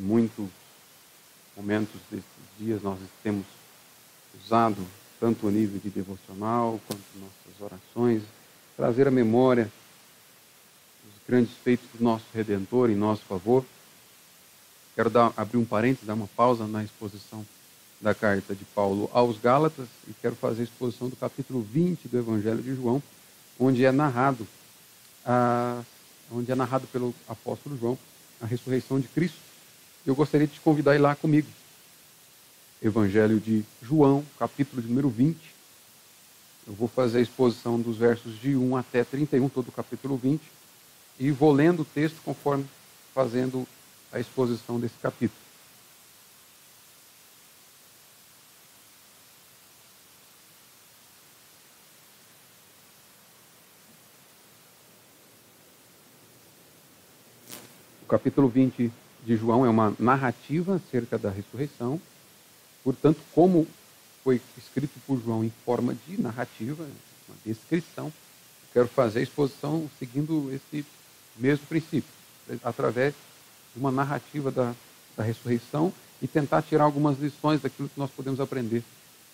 que muito momentos desses dias nós temos usado tanto o nível de devocional quanto nossas orações, trazer à memória os grandes feitos do nosso Redentor em nosso favor. Quero dar, abrir um parênteses, dar uma pausa na exposição da carta de Paulo aos Gálatas e quero fazer a exposição do capítulo 20 do Evangelho de João, onde é narrado, a, onde é narrado pelo apóstolo João a ressurreição de Cristo. Eu gostaria de te convidar a ir lá comigo. Evangelho de João, capítulo número 20. Eu vou fazer a exposição dos versos de 1 até 31, todo o capítulo 20, e vou lendo o texto conforme fazendo a exposição desse capítulo. O capítulo 20 de João é uma narrativa acerca da ressurreição Portanto, como foi escrito por João em forma de narrativa, uma descrição, quero fazer a exposição seguindo esse mesmo princípio, através de uma narrativa da, da ressurreição e tentar tirar algumas lições daquilo que nós podemos aprender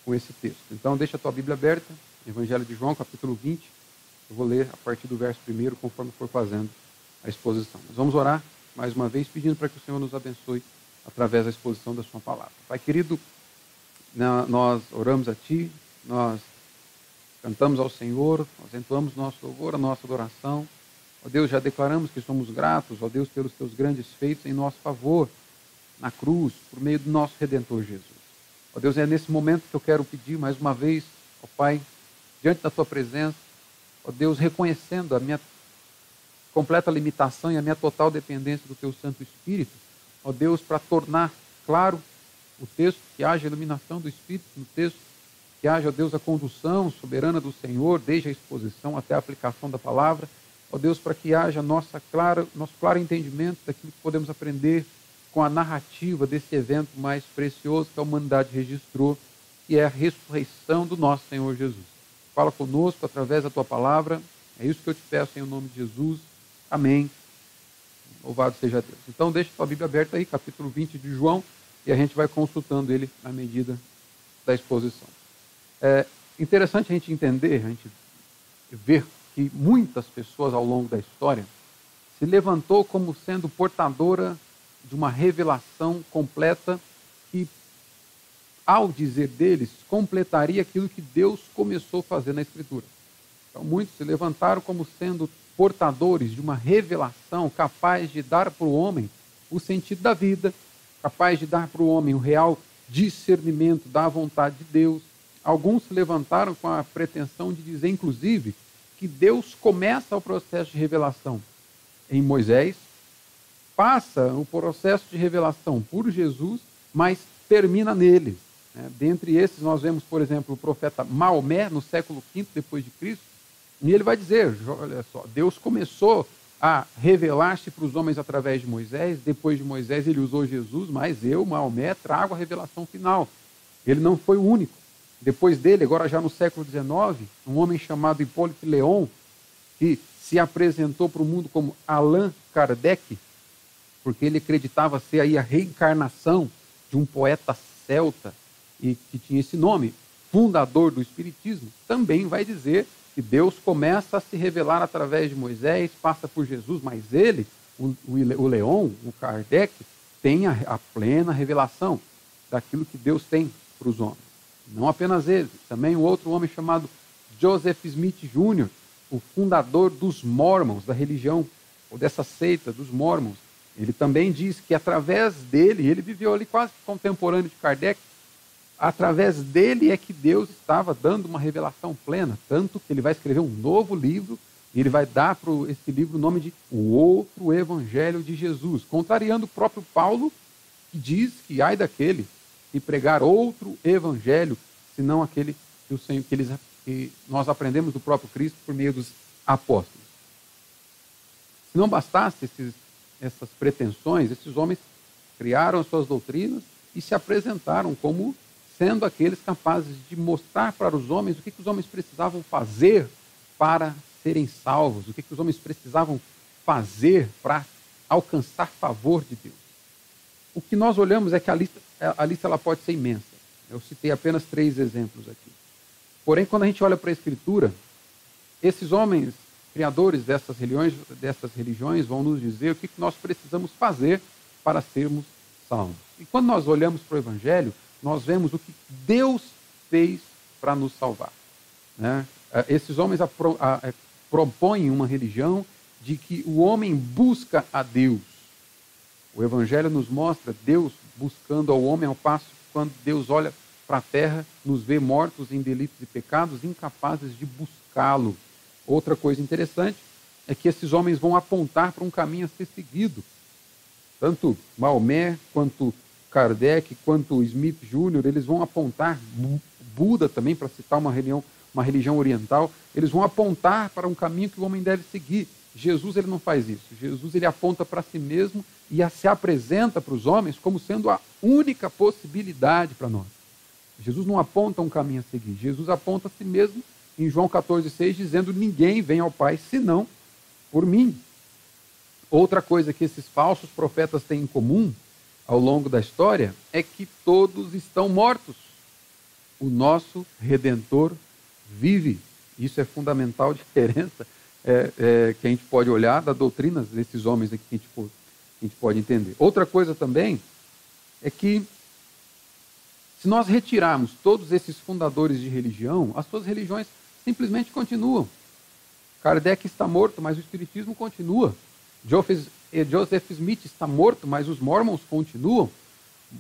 com esse texto. Então, deixa a tua Bíblia aberta, Evangelho de João, capítulo 20. Eu vou ler a partir do verso 1, conforme for fazendo a exposição. Nós vamos orar mais uma vez, pedindo para que o Senhor nos abençoe através da exposição da Sua palavra. Pai querido, nós oramos a Ti, nós cantamos ao Senhor, nós entoamos nosso louvor, a nossa adoração. Ó Deus, já declaramos que somos gratos, ó Deus, pelos Teus grandes feitos em nosso favor, na cruz, por meio do nosso Redentor Jesus. Ó Deus, é nesse momento que eu quero pedir mais uma vez, ó Pai, diante da Tua presença, ó Deus, reconhecendo a minha completa limitação e a minha total dependência do Teu Santo Espírito, ó Deus, para tornar claro o texto, que haja iluminação do Espírito no texto, que haja, Deus, a condução soberana do Senhor, desde a exposição até a aplicação da palavra. Ó Deus, para que haja nossa clara, nosso claro entendimento daquilo que podemos aprender com a narrativa desse evento mais precioso que a humanidade registrou, que é a ressurreição do nosso Senhor Jesus. Fala conosco através da tua palavra. É isso que eu te peço em nome de Jesus. Amém. Louvado seja Deus. Então, deixa a tua Bíblia aberta aí, capítulo 20 de João e a gente vai consultando ele à medida da exposição. É interessante a gente entender, a gente ver que muitas pessoas ao longo da história se levantou como sendo portadora de uma revelação completa que, ao dizer deles, completaria aquilo que Deus começou a fazer na Escritura. Então, muitos se levantaram como sendo portadores de uma revelação capaz de dar para o homem o sentido da vida, capaz de dar para o homem o real discernimento da vontade de Deus. Alguns se levantaram com a pretensão de dizer, inclusive, que Deus começa o processo de revelação em Moisés, passa o processo de revelação por Jesus, mas termina neles. Né? Dentre esses, nós vemos, por exemplo, o profeta Maomé, no século V depois de Cristo, e ele vai dizer: olha só, Deus começou a revelar-se para os homens através de Moisés. Depois de Moisés, ele usou Jesus, mas eu, Maomé, trago a revelação final. Ele não foi o único. Depois dele, agora já no século XIX, um homem chamado Hipólito Leon, que se apresentou para o mundo como Allan Kardec, porque ele acreditava ser aí a reencarnação de um poeta celta e que tinha esse nome, fundador do Espiritismo, também vai dizer que Deus começa a se revelar através de Moisés, passa por Jesus, mas ele, o, o Leon, o Kardec, tem a, a plena revelação daquilo que Deus tem para os homens. Não apenas ele, também o outro homem chamado Joseph Smith Jr., o fundador dos Mormons, da religião, ou dessa seita dos Mormons. Ele também diz que através dele, ele viveu ali quase contemporâneo de Kardec, através dele é que Deus estava dando uma revelação plena, tanto que ele vai escrever um novo livro e ele vai dar para esse livro o nome de O Outro Evangelho de Jesus, contrariando o próprio Paulo, que diz que ai daquele que pregar outro evangelho, senão aquele que, o Senhor, que, eles, que nós aprendemos do próprio Cristo por meio dos apóstolos. Se não bastasse esses, essas pretensões, esses homens criaram as suas doutrinas e se apresentaram como sendo aqueles capazes de mostrar para os homens o que, que os homens precisavam fazer para serem salvos, o que, que os homens precisavam fazer para alcançar favor de Deus. o que nós olhamos é que a lista, a lista ela pode ser imensa. Eu citei apenas três exemplos aqui. Porém, quando a gente olha para a Escritura, esses homens criadores dessas religiões, dessas religiões vão nos dizer o que nós precisamos fazer para sermos salvos. E quando nós olhamos para o Evangelho, nós vemos o que Deus fez para nos salvar. Né? É, esses homens é, propõem uma religião de que o homem busca a Deus. O Evangelho nos mostra Deus buscando ao homem, ao passo que quando Deus olha para a terra, nos vê mortos em delitos e pecados, incapazes de buscá-lo. Outra coisa interessante é que esses homens vão apontar para um caminho a ser seguido. Tanto Maomé, quanto Kardec, quanto Smith Jr., eles vão apontar, Buda também, para citar uma religião, uma religião oriental, eles vão apontar para um caminho que o homem deve seguir. Jesus ele não faz isso. Jesus ele aponta para si mesmo e se apresenta para os homens como sendo a única possibilidade para nós. Jesus não aponta um caminho a seguir. Jesus aponta a si mesmo em João 14,6, dizendo: Ninguém vem ao Pai senão por mim. Outra coisa que esses falsos profetas têm em comum ao longo da história é que todos estão mortos. O nosso redentor vive. Isso é fundamental diferença é, é, que a gente pode olhar da doutrina desses homens aqui que a gente, a gente pode entender. Outra coisa também é que se nós retirarmos todos esses fundadores de religião, as suas religiões simplesmente continuam. Kardec está morto, mas o Espiritismo continua. Joseph Smith está morto, mas os Mormons continuam.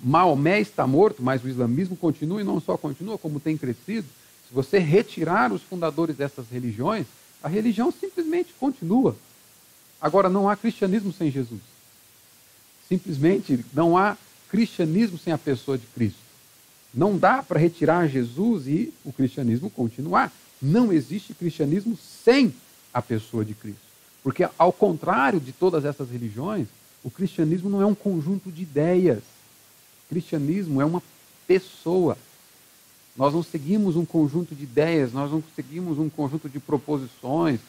Maomé está morto, mas o islamismo continua e não só continua, como tem crescido. Se você retirar os fundadores dessas religiões, a religião simplesmente continua. Agora, não há cristianismo sem Jesus. Simplesmente não há cristianismo sem a pessoa de Cristo. Não dá para retirar Jesus e o cristianismo continuar. Não existe cristianismo sem a pessoa de Cristo. Porque, ao contrário de todas essas religiões, o cristianismo não é um conjunto de ideias. O cristianismo é uma pessoa. Nós não seguimos um conjunto de ideias, nós não seguimos um conjunto de proposições,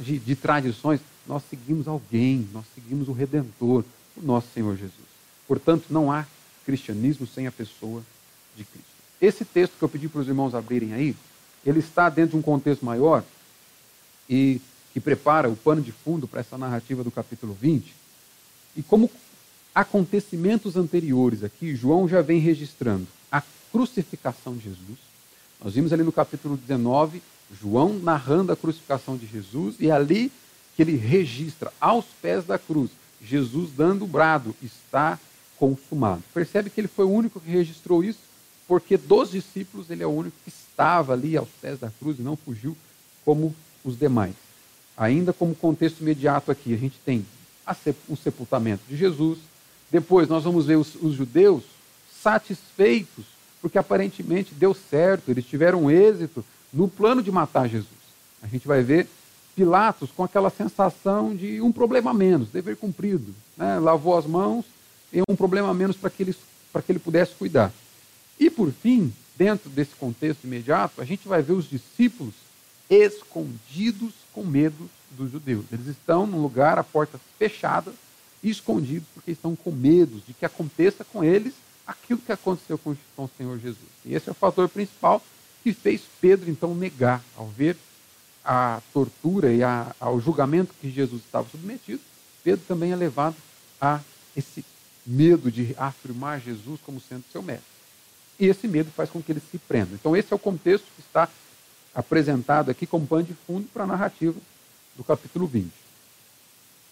de, de tradições. Nós seguimos alguém, nós seguimos o Redentor, o nosso Senhor Jesus. Portanto, não há cristianismo sem a pessoa de Cristo. Esse texto que eu pedi para os irmãos abrirem aí, ele está dentro de um contexto maior e que prepara o pano de fundo para essa narrativa do capítulo 20. E como acontecimentos anteriores aqui, João já vem registrando a crucificação de Jesus. Nós vimos ali no capítulo 19, João narrando a crucificação de Jesus, e é ali que ele registra, aos pés da cruz, Jesus dando o brado: está consumado. Percebe que ele foi o único que registrou isso? porque dos discípulos ele é o único que estava ali aos pés da cruz e não fugiu como os demais. Ainda como contexto imediato aqui, a gente tem o sepultamento de Jesus, depois nós vamos ver os, os judeus satisfeitos, porque aparentemente deu certo, eles tiveram êxito no plano de matar Jesus. A gente vai ver Pilatos com aquela sensação de um problema menos, dever cumprido. Né? Lavou as mãos e um problema menos para que, que ele pudesse cuidar. E por fim, dentro desse contexto imediato, a gente vai ver os discípulos escondidos com medo dos judeus. Eles estão num lugar, a portas fechadas, escondidos, porque estão com medo de que aconteça com eles aquilo que aconteceu com o Senhor Jesus. E esse é o fator principal que fez Pedro então negar ao ver a tortura e a, ao julgamento que Jesus estava submetido. Pedro também é levado a esse medo de afirmar Jesus como sendo seu mestre. E esse medo faz com que eles se prendam. Então, esse é o contexto que está apresentado aqui como pano de fundo para a narrativa do capítulo 20.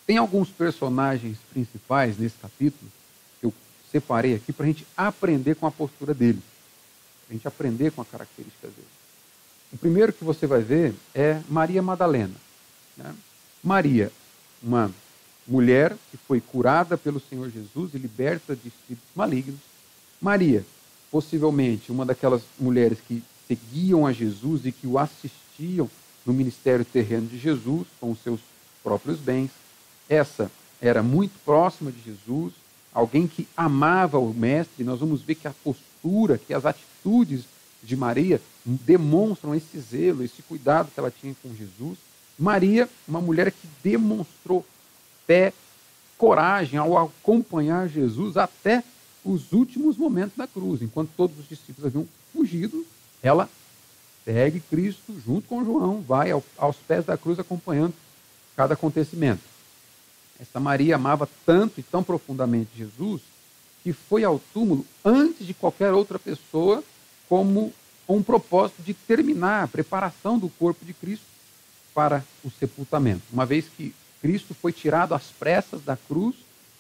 Tem alguns personagens principais nesse capítulo que eu separei aqui para a gente aprender com a postura deles, para a gente aprender com a característica deles. O primeiro que você vai ver é Maria Madalena. Né? Maria, uma mulher que foi curada pelo Senhor Jesus e liberta de espíritos malignos. Maria, possivelmente uma daquelas mulheres que seguiam a Jesus e que o assistiam no ministério terreno de Jesus com os seus próprios bens. Essa era muito próxima de Jesus, alguém que amava o Mestre. Nós vamos ver que a postura, que as atitudes de Maria demonstram esse zelo, esse cuidado que ela tinha com Jesus. Maria, uma mulher que demonstrou fé, coragem ao acompanhar Jesus até os últimos momentos da cruz. Enquanto todos os discípulos haviam fugido, ela segue Cristo junto com João, vai aos pés da cruz acompanhando cada acontecimento. Essa Maria amava tanto e tão profundamente Jesus que foi ao túmulo antes de qualquer outra pessoa, como um propósito de terminar a preparação do corpo de Cristo para o sepultamento. Uma vez que Cristo foi tirado às pressas da cruz,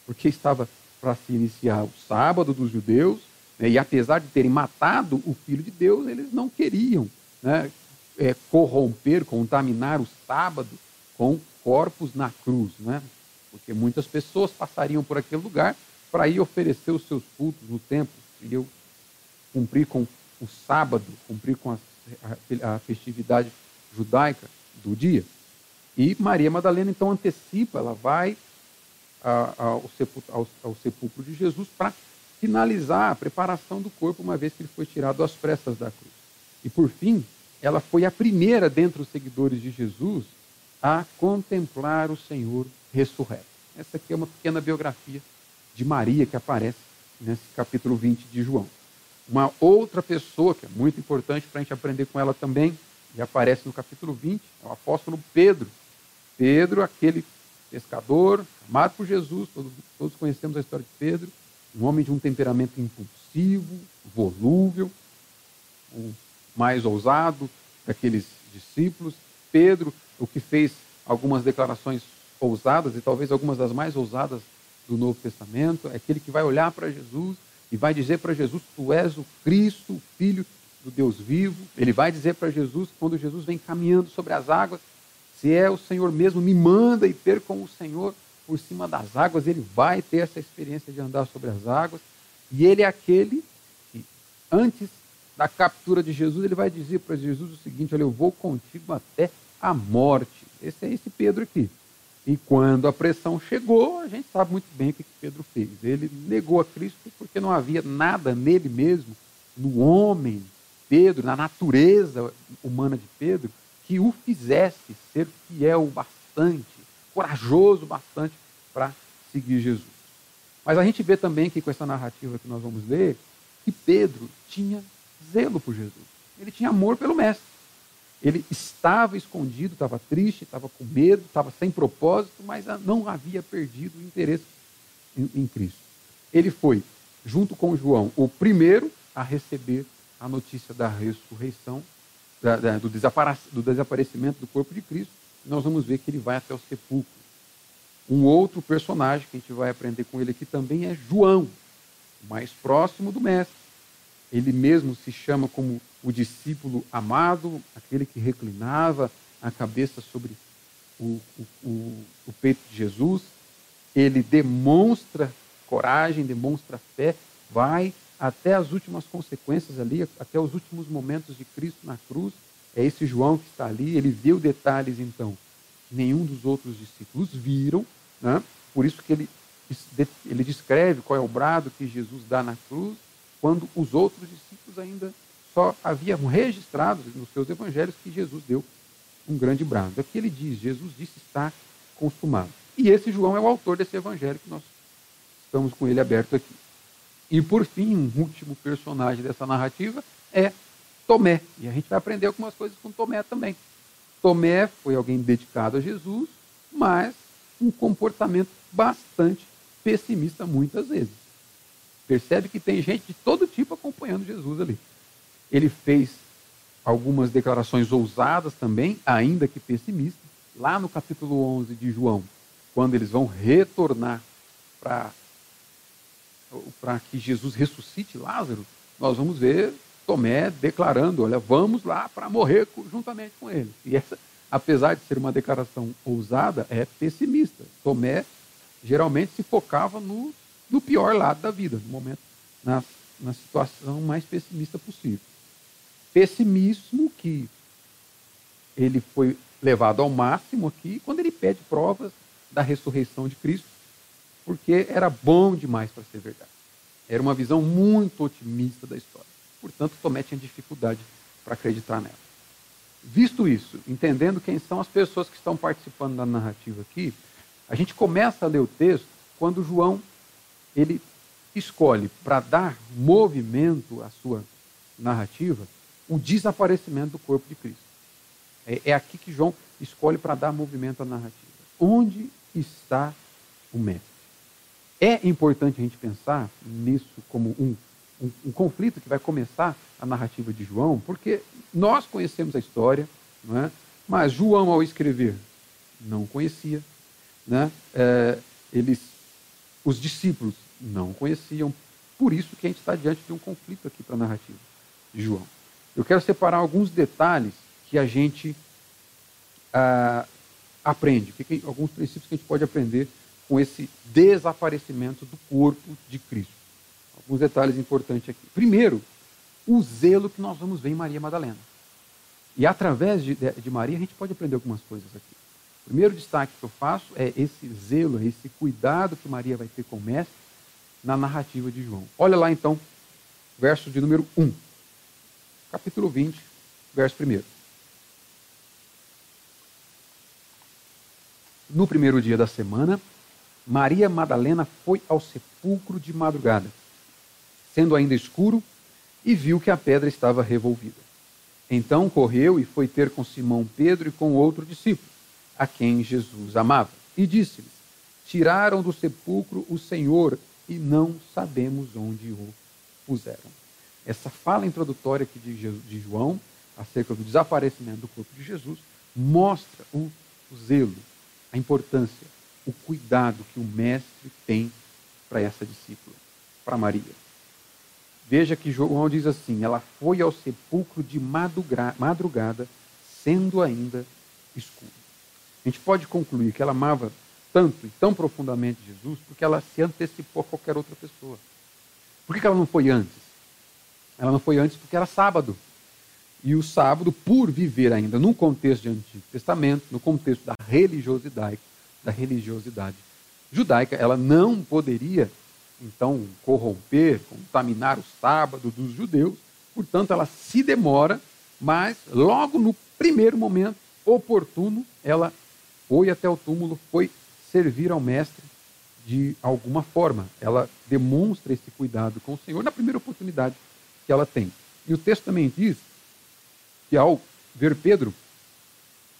porque estava para se iniciar o sábado dos judeus, e apesar de terem matado o Filho de Deus, eles não queriam né, é, corromper, contaminar o sábado com corpos na cruz, né? porque muitas pessoas passariam por aquele lugar para ir oferecer os seus cultos no templo, eu cumprir com o sábado, cumprir com a, a, a festividade judaica do dia. E Maria Madalena então antecipa, ela vai ao sepulcro de Jesus para finalizar a preparação do corpo, uma vez que ele foi tirado às pressas da cruz. E por fim, ela foi a primeira dentre os seguidores de Jesus a contemplar o Senhor ressurreto. Essa aqui é uma pequena biografia de Maria que aparece nesse capítulo 20 de João. Uma outra pessoa que é muito importante para a gente aprender com ela também, e aparece no capítulo 20, é o apóstolo Pedro. Pedro, aquele pescador, amado por Jesus, todos, todos conhecemos a história de Pedro, um homem de um temperamento impulsivo, volúvel, o mais ousado daqueles discípulos. Pedro, o que fez algumas declarações ousadas, e talvez algumas das mais ousadas do Novo Testamento, é aquele que vai olhar para Jesus e vai dizer para Jesus: Tu és o Cristo, o Filho do Deus vivo. Ele vai dizer para Jesus, quando Jesus vem caminhando sobre as águas, se é o Senhor mesmo, me manda e ter com o Senhor por cima das águas. Ele vai ter essa experiência de andar sobre as águas. E ele é aquele que, antes da captura de Jesus, ele vai dizer para Jesus o seguinte: Olha, eu vou contigo até a morte. Esse é esse Pedro aqui. E quando a pressão chegou, a gente sabe muito bem o que Pedro fez. Ele negou a Cristo porque não havia nada nele mesmo, no homem Pedro, na natureza humana de Pedro, que o fizesse ser fiel bastante, corajoso bastante para seguir Jesus. Mas a gente vê também que com essa narrativa que nós vamos ler, que Pedro tinha zelo por Jesus. Ele tinha amor pelo Mestre. Ele estava escondido, estava triste, estava com medo, estava sem propósito, mas não havia perdido o interesse em, em Cristo. Ele foi, junto com João, o primeiro a receber a notícia da ressurreição, da, da, do, do desaparecimento do corpo de Cristo. Nós vamos ver que ele vai até o sepulcro. Um outro personagem que a gente vai aprender com ele aqui também é João, o mais próximo do Mestre. Ele mesmo se chama como o discípulo amado, aquele que reclinava a cabeça sobre o, o, o, peito de Jesus. Ele demonstra coragem, demonstra fé, vai até as últimas consequências ali, até os últimos momentos de Cristo na cruz. É esse João que está ali, ele viu detalhes então nenhum dos outros discípulos viram, né? por isso que ele, ele descreve qual é o brado que Jesus dá na cruz, quando os outros discípulos ainda só haviam registrado nos seus evangelhos que Jesus deu um grande brado. Aqui ele diz: Jesus disse está consumado. E esse João é o autor desse evangelho que nós estamos com ele aberto aqui. E por fim, um último personagem dessa narrativa é Tomé. E a gente vai aprender algumas coisas com Tomé também. Tomé foi alguém dedicado a Jesus, mas um comportamento bastante pessimista muitas vezes. Percebe que tem gente de todo tipo acompanhando Jesus ali. Ele fez algumas declarações ousadas também, ainda que pessimistas, lá no capítulo 11 de João, quando eles vão retornar para para que Jesus ressuscite Lázaro, nós vamos ver Tomé declarando: olha, vamos lá para morrer juntamente com ele. E essa, apesar de ser uma declaração ousada, é pessimista. Tomé geralmente se focava no, no pior lado da vida, no momento, na, na situação mais pessimista possível pessimismo que ele foi levado ao máximo aqui quando ele pede provas da ressurreição de Cristo, porque era bom demais para ser verdade. Era uma visão muito otimista da história. Portanto, Tomé tinha dificuldade para acreditar nela. Visto isso, entendendo quem são as pessoas que estão participando da narrativa aqui, a gente começa a ler o texto quando João ele escolhe para dar movimento à sua narrativa o desaparecimento do corpo de Cristo. É, é aqui que João escolhe para dar movimento à narrativa. Onde está o mestre? É importante a gente pensar nisso como um, um, um conflito que vai começar a narrativa de João, porque nós conhecemos a história, é? mas João, ao escrever, não conhecia. Né? É, eles, os discípulos não conheciam. Por isso que a gente está diante de um conflito aqui para a narrativa de João. Eu quero separar alguns detalhes que a gente ah, aprende, que, alguns princípios que a gente pode aprender com esse desaparecimento do corpo de Cristo. Alguns detalhes importantes aqui. Primeiro, o zelo que nós vamos ver em Maria Madalena. E através de, de, de Maria a gente pode aprender algumas coisas aqui. O primeiro destaque que eu faço é esse zelo, esse cuidado que Maria vai ter com o Mestre na narrativa de João. Olha lá então, verso de número 1, capítulo 20, verso 1. No primeiro dia da semana, Maria Madalena foi ao sepulcro de madrugada, sendo ainda escuro, e viu que a pedra estava revolvida. Então correu e foi ter com Simão Pedro e com outro discípulo, a quem Jesus amava, e disse-lhes: Tiraram do sepulcro o Senhor e não sabemos onde o puseram. Essa fala introdutória aqui de João, acerca do desaparecimento do corpo de Jesus, mostra o, o zelo, a importância, o cuidado que o mestre tem para essa discípula, para Maria. Veja que João diz assim: ela foi ao sepulcro de madrugada, sendo ainda escuro. A gente pode concluir que ela amava tanto e tão profundamente Jesus porque ela se antecipou a qualquer outra pessoa. Por que ela não foi antes? Ela não foi antes porque era sábado. E o sábado, por viver ainda no contexto de Antigo Testamento, no contexto da religiosidade, da religiosidade judaica, ela não poderia então corromper, contaminar o sábado dos judeus. Portanto, ela se demora, mas logo no primeiro momento oportuno, ela foi até o túmulo, foi servir ao mestre de alguma forma. Ela demonstra esse cuidado com o Senhor na primeira oportunidade que ela tem. E o texto também diz que ao ver Pedro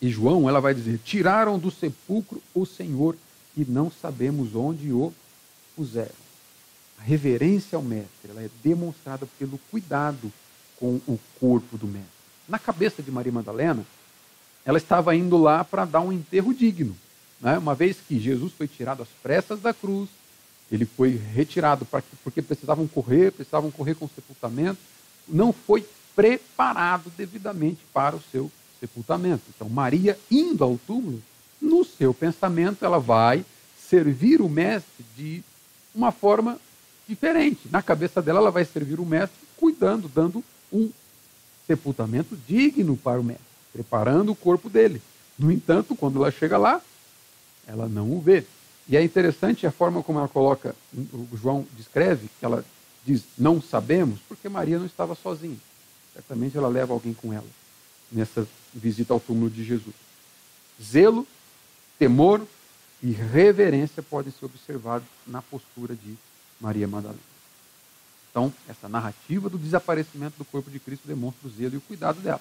e João, ela vai dizer: Tiraram do sepulcro o Senhor e não sabemos onde o puseram. Reverência ao mestre ela é demonstrada pelo cuidado com o corpo do mestre. Na cabeça de Maria Madalena, ela estava indo lá para dar um enterro digno. Né? Uma vez que Jesus foi tirado às pressas da cruz, ele foi retirado porque precisavam correr, precisavam correr com o sepultamento, não foi preparado devidamente para o seu sepultamento. Então, Maria indo ao túmulo, no seu pensamento, ela vai servir o mestre de uma forma diferente. Na cabeça dela, ela vai servir o mestre cuidando, dando um sepultamento digno para o mestre, preparando o corpo dele. No entanto, quando ela chega lá, ela não o vê. E é interessante a forma como ela coloca, o João descreve, que ela diz, não sabemos, porque Maria não estava sozinha. Certamente ela leva alguém com ela nessa visita ao túmulo de Jesus. Zelo, temor e reverência podem ser observados na postura de Maria Madalena. Então, essa narrativa do desaparecimento do corpo de Cristo demonstra o zelo e o cuidado dela.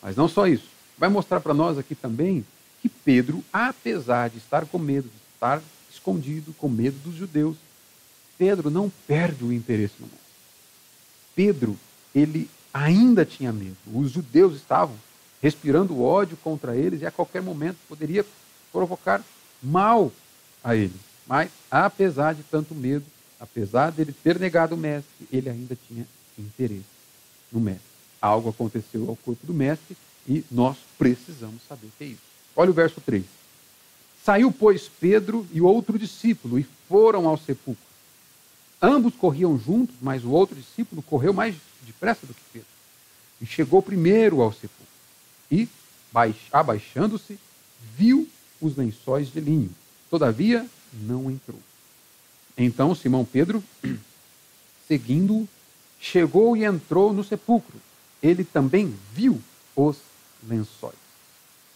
Mas não só isso. Vai mostrar para nós aqui também que Pedro, apesar de estar com medo, de estar escondido, com medo dos judeus, Pedro não perde o interesse no mundo. Pedro, ele ainda tinha medo. Os judeus estavam respirando ódio contra eles e a qualquer momento poderia provocar mal a eles. Mas, apesar de tanto medo, apesar dele ter negado o mestre, ele ainda tinha interesse no mestre. Algo aconteceu ao corpo do mestre e nós precisamos saber o que é isso. Olha o verso 3. Saiu, pois, Pedro e o outro discípulo e foram ao sepulcro. Ambos corriam juntos, mas o outro discípulo correu mais depressa do que Pedro. E chegou primeiro ao sepulcro. E, abaixando-se, viu os lençóis de linho. Todavia, não entrou. Então Simão Pedro, seguindo-o, chegou e entrou no sepulcro. Ele também viu os lençóis.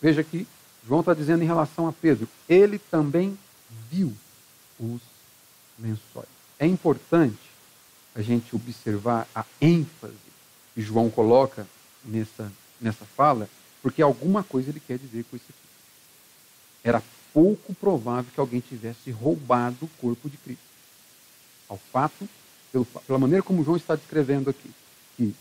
Veja que João está dizendo em relação a Pedro, ele também viu os lençóis. É importante a gente observar a ênfase que João coloca nessa, nessa fala, porque alguma coisa ele quer dizer com isso aqui. Era pouco provável que alguém tivesse roubado o corpo de Cristo. Ao fato, pelo, pela maneira como João está descrevendo aqui, que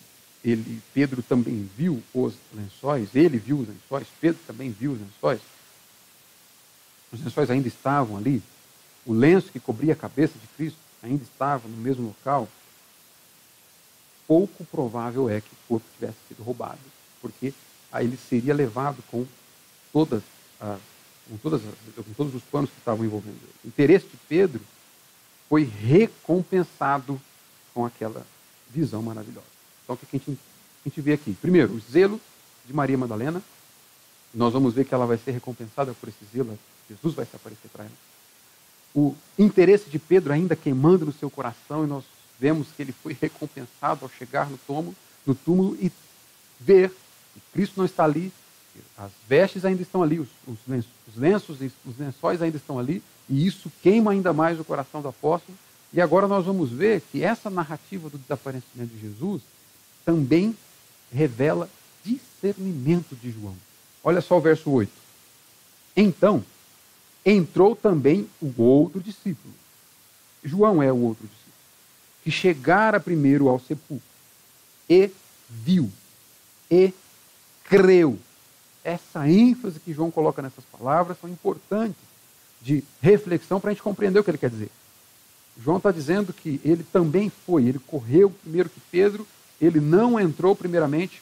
ele, Pedro também viu os lençóis, ele viu os lençóis, Pedro também viu os lençóis. Os lençóis ainda estavam ali, o lenço que cobria a cabeça de Cristo ainda estava no mesmo local. Pouco provável é que o corpo tivesse sido roubado, porque aí ele seria levado com todas as com, todas, com todos os planos que estavam envolvendo ele. O interesse de Pedro foi recompensado com aquela visão maravilhosa. Então, o que a gente, a gente vê aqui? Primeiro, o zelo de Maria Madalena. Nós vamos ver que ela vai ser recompensada por esse zelo. Jesus vai se aparecer para ela. O interesse de Pedro ainda queimando no seu coração, e nós vemos que ele foi recompensado ao chegar no túmulo, no túmulo e ver que Cristo não está ali, as vestes ainda estão ali, os, os, lenços, os lenços, os lençóis ainda estão ali, e isso queima ainda mais o coração do apóstolo. E agora nós vamos ver que essa narrativa do desaparecimento de Jesus também revela discernimento de João. Olha só o verso 8. Então, entrou também o outro discípulo. João é o outro discípulo, que chegara primeiro ao sepulcro e viu e creu essa ênfase que João coloca nessas palavras são importantes de reflexão para a gente compreender o que ele quer dizer. João está dizendo que ele também foi, ele correu primeiro que Pedro, ele não entrou primeiramente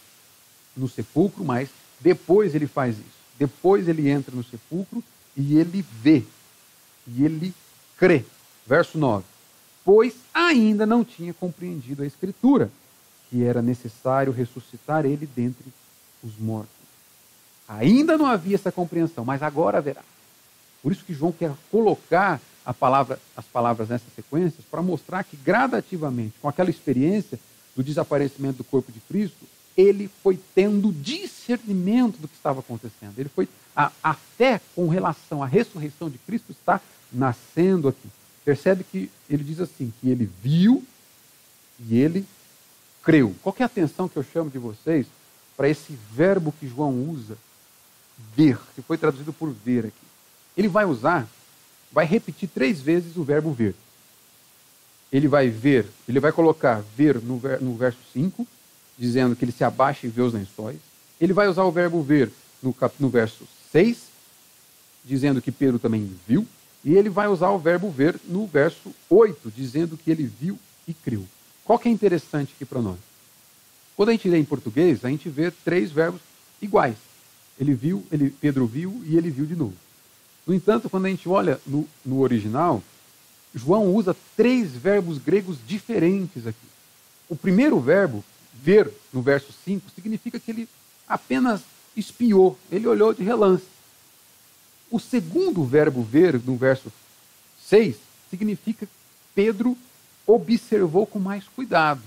no sepulcro, mas depois ele faz isso. Depois ele entra no sepulcro e ele vê, e ele crê. Verso 9: Pois ainda não tinha compreendido a Escritura, que era necessário ressuscitar ele dentre os mortos. Ainda não havia essa compreensão, mas agora haverá. Por isso que João quer colocar palavra, as palavras nessas sequências para mostrar que gradativamente, com aquela experiência do desaparecimento do corpo de Cristo, ele foi tendo discernimento do que estava acontecendo. Ele foi a, a fé com relação à ressurreição de Cristo está nascendo aqui. Percebe que ele diz assim que ele viu e ele creu. Qual é a atenção que eu chamo de vocês para esse verbo que João usa ver, que foi traduzido por ver aqui. Ele vai usar, vai repetir três vezes o verbo ver. Ele vai ver, ele vai colocar ver no, ver, no verso 5, dizendo que ele se abaixa e vê os lençóis. Ele vai usar o verbo ver no, no verso 6, dizendo que Pedro também viu. E ele vai usar o verbo ver no verso 8, dizendo que ele viu e creu. Qual que é interessante aqui para nós? Quando a gente lê em português, a gente vê três verbos iguais. Ele viu, ele, Pedro viu e ele viu de novo. No entanto, quando a gente olha no, no original, João usa três verbos gregos diferentes aqui. O primeiro verbo, ver, no verso 5, significa que ele apenas espiou, ele olhou de relance. O segundo verbo ver, no verso 6, significa Pedro observou com mais cuidado.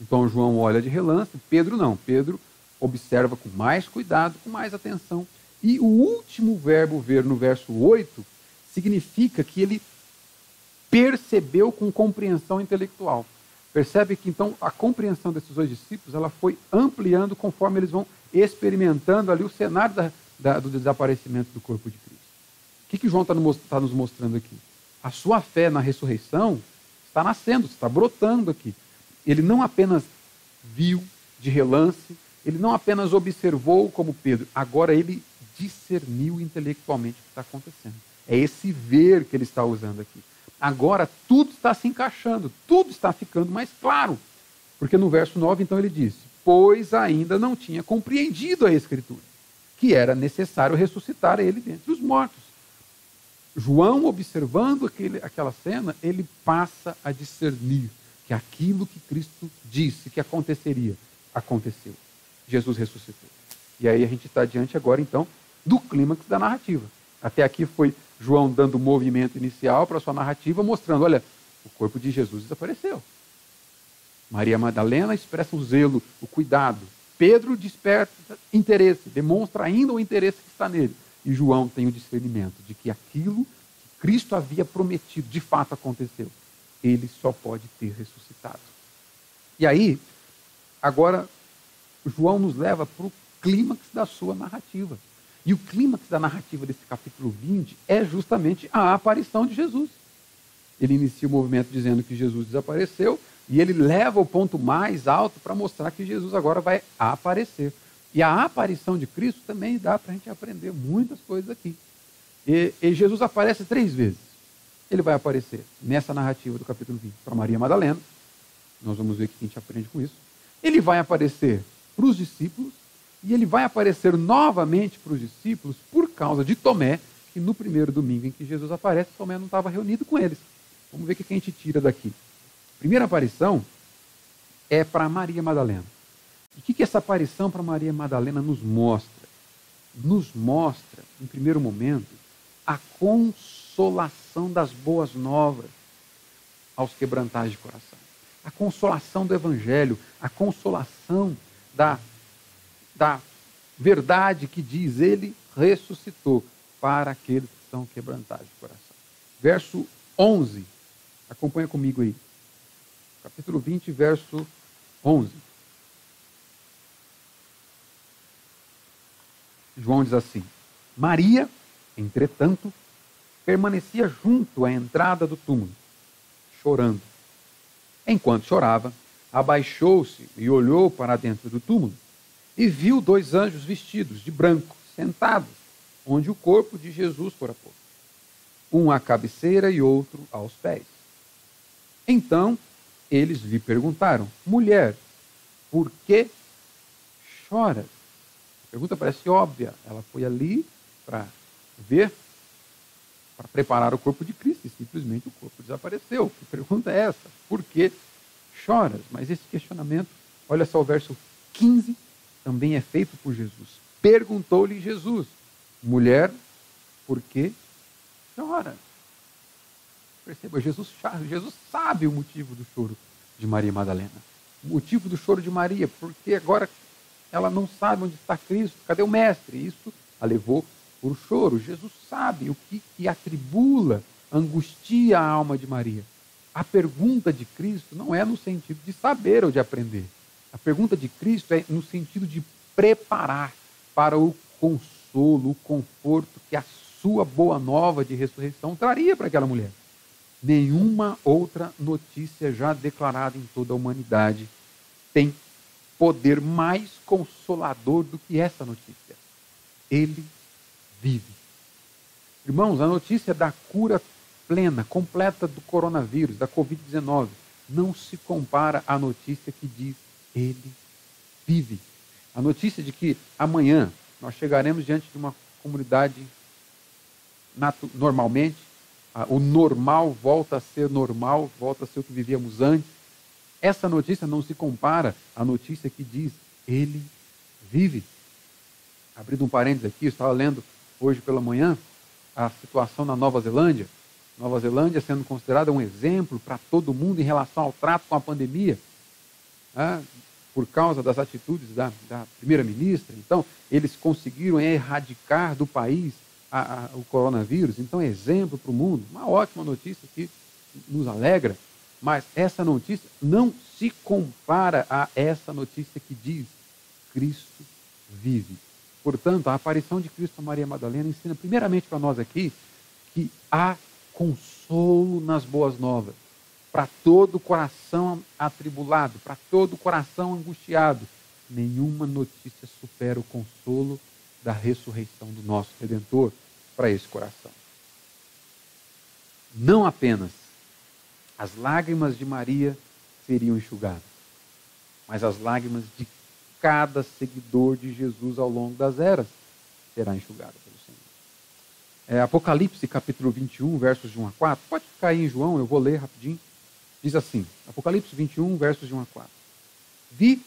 Então João olha de relance, Pedro não. Pedro observa com mais cuidado, com mais atenção. E o último verbo ver no verso 8 significa que ele percebeu com compreensão intelectual. Percebe que então a compreensão desses dois discípulos ela foi ampliando conforme eles vão experimentando ali o cenário da, da, do desaparecimento do corpo de Cristo. O que, que João está tá nos mostrando aqui? A sua fé na ressurreição está nascendo, está brotando aqui. Ele não apenas viu de relance, ele não apenas observou como Pedro, agora ele discerniu intelectualmente o que está acontecendo. É esse ver que ele está usando aqui. Agora tudo está se encaixando, tudo está ficando mais claro. Porque no verso 9, então, ele disse: Pois ainda não tinha compreendido a Escritura, que era necessário ressuscitar ele dentre os mortos. João, observando aquele, aquela cena, ele passa a discernir que aquilo que Cristo disse que aconteceria, aconteceu. Jesus ressuscitou. E aí a gente está diante agora, então, do clímax da narrativa. Até aqui foi João dando o movimento inicial para a sua narrativa, mostrando: olha, o corpo de Jesus desapareceu. Maria Madalena expressa o zelo, o cuidado. Pedro desperta interesse, demonstra ainda o interesse que está nele. E João tem o discernimento de que aquilo que Cristo havia prometido de fato aconteceu. Ele só pode ter ressuscitado. E aí, agora, João nos leva para o clímax da sua narrativa. E o clímax da narrativa desse capítulo 20 é justamente a aparição de Jesus. Ele inicia o movimento dizendo que Jesus desapareceu e ele leva o ponto mais alto para mostrar que Jesus agora vai aparecer. E a aparição de Cristo também dá para a gente aprender muitas coisas aqui. E, e, Jesus aparece três vezes. Ele vai aparecer nessa narrativa do capítulo 20 para Maria Madalena. Nós vamos ver o que a gente aprende com isso. Ele vai aparecer para os discípulos e ele vai aparecer novamente para os discípulos por causa de Tomé, que no primeiro domingo em que Jesus aparece, Tomé não estava reunido com eles. Vamos ver o que a gente tira daqui. Primeira aparição é para Maria Madalena. E o que, que essa aparição para Maria Madalena nos mostra? Nos mostra, em primeiro momento, a consolação das boas novas aos quebrantais de coração. A consolação do Evangelho, a consolação da da verdade que diz: Ele ressuscitou para aqueles que estão quebrantados de coração. Verso 11, acompanha comigo aí. Capítulo 20, verso 11. João diz assim: Maria, entretanto, permanecia junto à entrada do túmulo, chorando. Enquanto chorava, abaixou-se e olhou para dentro do túmulo e viu dois anjos vestidos de branco, sentados, onde o corpo de Jesus fora posto, um à cabeceira e outro aos pés. Então eles lhe perguntaram: Mulher, por que choras? A pergunta parece óbvia. Ela foi ali para ver, para preparar o corpo de Cristo, e simplesmente o corpo desapareceu. Que pergunta é essa? Por que choras? Mas esse questionamento, olha só o verso 15 também é feito por Jesus. Perguntou-lhe Jesus, mulher, por que chora? Perceba, Jesus, Jesus sabe o motivo do choro de Maria Madalena. O motivo do choro de Maria, porque agora ela não sabe onde está Cristo, cadê o Mestre? Isso a levou por choro. Jesus sabe o que, que atribula, angustia a alma de Maria. A pergunta de Cristo não é no sentido de saber ou de aprender. A pergunta de Cristo é no sentido de preparar para o consolo, o conforto que a sua boa nova de ressurreição traria para aquela mulher. Nenhuma outra notícia já declarada em toda a humanidade tem poder mais consolador do que essa notícia. Ele vive. Irmãos, a notícia da cura plena, completa do coronavírus, da Covid-19, não se compara à notícia que diz ele vive. A notícia de que amanhã nós chegaremos diante de uma comunidade normalmente, o normal volta a ser normal, volta a ser o que vivíamos antes. Essa notícia não se compara à notícia que diz ele vive. Abrindo um parênteses aqui, eu estava lendo hoje pela manhã a situação na Nova Zelândia. Nova Zelândia sendo considerada um exemplo para todo mundo em relação ao trato com a pandemia ah, por causa das atitudes da, da primeira-ministra. Então, eles conseguiram erradicar do país a, a, o coronavírus. Então, é exemplo para o mundo. Uma ótima notícia que nos alegra. Mas essa notícia não se compara a essa notícia que diz: Cristo vive. Portanto, a aparição de Cristo a Maria Madalena ensina, primeiramente para nós aqui, que há consolo nas boas novas para todo coração atribulado, para todo coração angustiado. Nenhuma notícia supera o consolo da ressurreição do nosso Redentor para esse coração. Não apenas as lágrimas de Maria seriam enxugadas, mas as lágrimas de cada seguidor de Jesus ao longo das eras será enxugada pelo Senhor. É, Apocalipse capítulo 21, versos de 1 a 4. Pode ficar aí em João, eu vou ler rapidinho. Diz assim, Apocalipse 21, versos de 1 a 4. Vi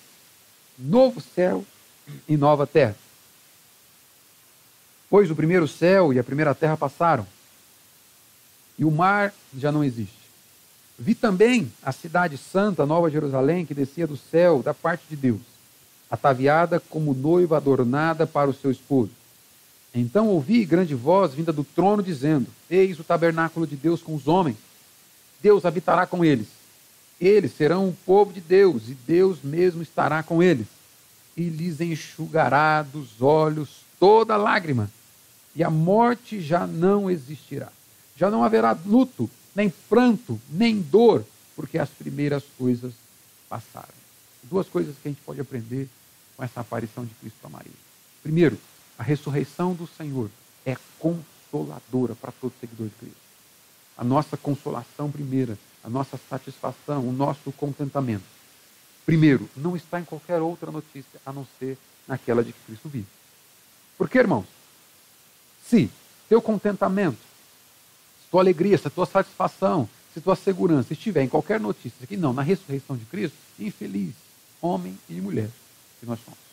novo céu e nova terra. Pois o primeiro céu e a primeira terra passaram, e o mar já não existe. Vi também a cidade santa, Nova Jerusalém, que descia do céu da parte de Deus, ataviada como noiva adornada para o seu esposo. Então ouvi grande voz vinda do trono dizendo: Eis o tabernáculo de Deus com os homens Deus habitará com eles. Eles serão o povo de Deus, e Deus mesmo estará com eles, e lhes enxugará dos olhos toda lágrima, e a morte já não existirá. Já não haverá luto, nem pranto, nem dor, porque as primeiras coisas passaram. Duas coisas que a gente pode aprender com essa aparição de Cristo para Maria. Primeiro, a ressurreição do Senhor é consoladora para todo seguidor de Cristo. A nossa consolação primeira, a nossa satisfação, o nosso contentamento. Primeiro, não está em qualquer outra notícia a não ser naquela de que Cristo vive. Porque, irmãos, se teu contentamento, se tua alegria, se a tua satisfação, se tua segurança estiver em qualquer notícia que não na ressurreição de Cristo, infeliz homem e mulher que nós somos.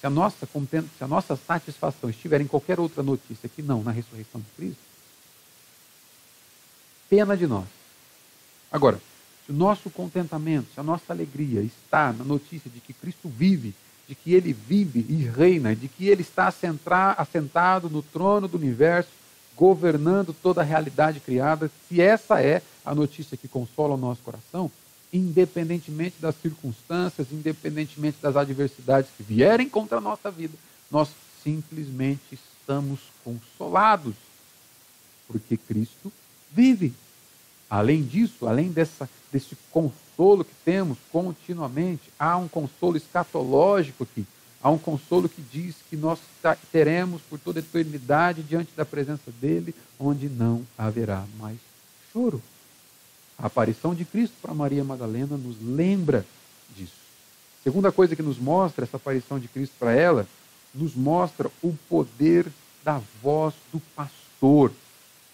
Se a nossa, se a nossa satisfação estiver em qualquer outra notícia que não na ressurreição de Cristo, pena de nós. Agora, se o nosso contentamento, se a nossa alegria está na notícia de que Cristo vive, de que Ele vive e reina, de que Ele está assentado no trono do universo, governando toda a realidade criada, se essa é a notícia que consola o nosso coração, independentemente das circunstâncias, independentemente das adversidades que vierem contra a nossa vida, nós simplesmente estamos consolados, porque Cristo vive. Além disso, além dessa, desse consolo que temos continuamente, há um consolo escatológico aqui. Há um consolo que diz que nós teremos por toda a eternidade diante da presença dele, onde não haverá mais choro. A aparição de Cristo para Maria Madalena nos lembra disso. Segunda coisa que nos mostra essa aparição de Cristo para ela, nos mostra o poder da voz do pastor.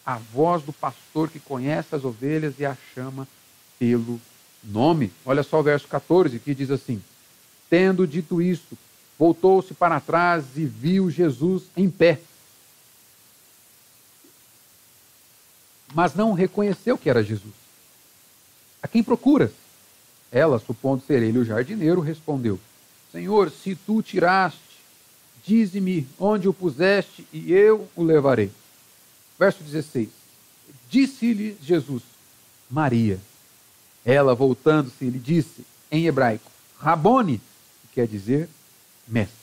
A voz do pastor que conhece as ovelhas e a chama pelo nome. Olha só o verso 14 que diz assim: Tendo dito isto, voltou-se para trás e viu Jesus em pé. Mas não reconheceu que era Jesus. A quem procuras? Ela, supondo ser ele o jardineiro, respondeu: Senhor, se tu tiraste, dize-me onde o puseste e eu o levarei. Verso 16: Disse-lhe Jesus: Maria. Ela, voltando-se, lhe disse em hebraico: Rabone, que quer dizer mestre.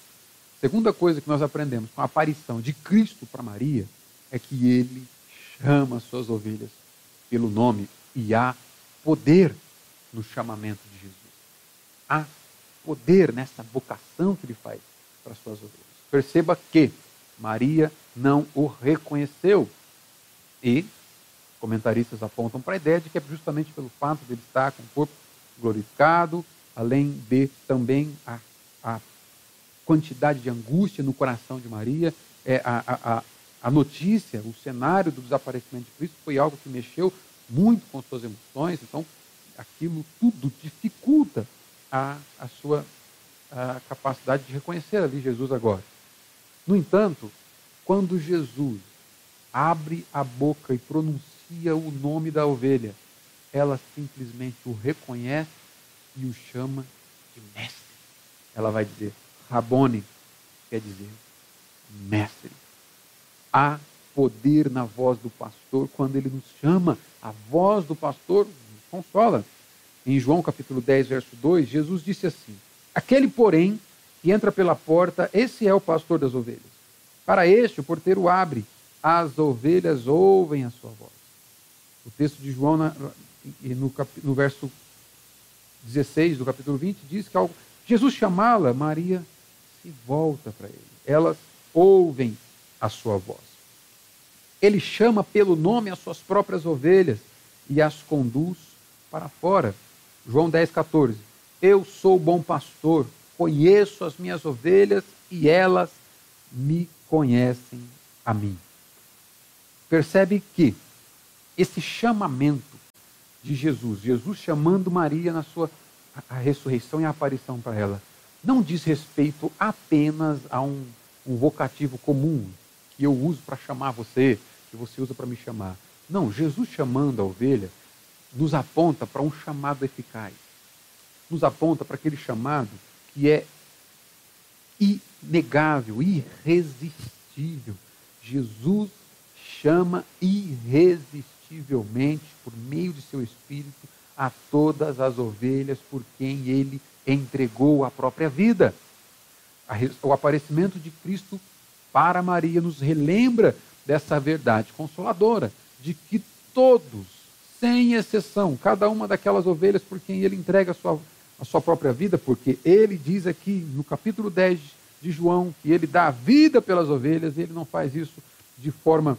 Segunda coisa que nós aprendemos com a aparição de Cristo para Maria é que ele chama suas ovelhas pelo nome e a poder no chamamento de Jesus. Há poder nessa vocação que ele faz para suas ovelhas. Perceba que Maria não o reconheceu. E comentaristas apontam para a ideia de que é justamente pelo fato de ele estar com o corpo glorificado, além de também a, a quantidade de angústia no coração de Maria, é, a, a, a notícia, o cenário do desaparecimento de Cristo foi algo que mexeu muito com suas emoções, então aquilo tudo dificulta a, a sua a capacidade de reconhecer ali Jesus agora. No entanto, quando Jesus abre a boca e pronuncia o nome da ovelha, ela simplesmente o reconhece e o chama de mestre. Ela vai dizer, Rabone, quer dizer mestre. Há poder na voz do pastor quando ele nos chama. A voz do pastor nos consola. Em João capítulo 10, verso 2, Jesus disse assim: Aquele, porém, que entra pela porta, esse é o pastor das ovelhas. Para este, o porteiro abre, as ovelhas ouvem a sua voz. O texto de João, no, no verso 16 do capítulo 20, diz que ao Jesus chamá-la, Maria se volta para ele. Elas ouvem a sua voz. Ele chama pelo nome as suas próprias ovelhas e as conduz para fora. João 10, 14. Eu sou o bom pastor, conheço as minhas ovelhas e elas me conhecem a mim. Percebe que esse chamamento de Jesus, Jesus chamando Maria na sua a ressurreição e a aparição para ela, não diz respeito apenas a um, um vocativo comum que eu uso para chamar você, que você usa para me chamar. Não, Jesus chamando a ovelha nos aponta para um chamado eficaz. Nos aponta para aquele chamado que é inegável, irresistível. Jesus chama irresistivelmente, por meio de seu Espírito, a todas as ovelhas por quem ele entregou a própria vida. O aparecimento de Cristo para Maria nos relembra dessa verdade consoladora, de que todos, sem exceção, cada uma daquelas ovelhas por quem ele entrega a sua, a sua própria vida, porque ele diz aqui no capítulo 10 de João que ele dá a vida pelas ovelhas, e ele não faz isso de forma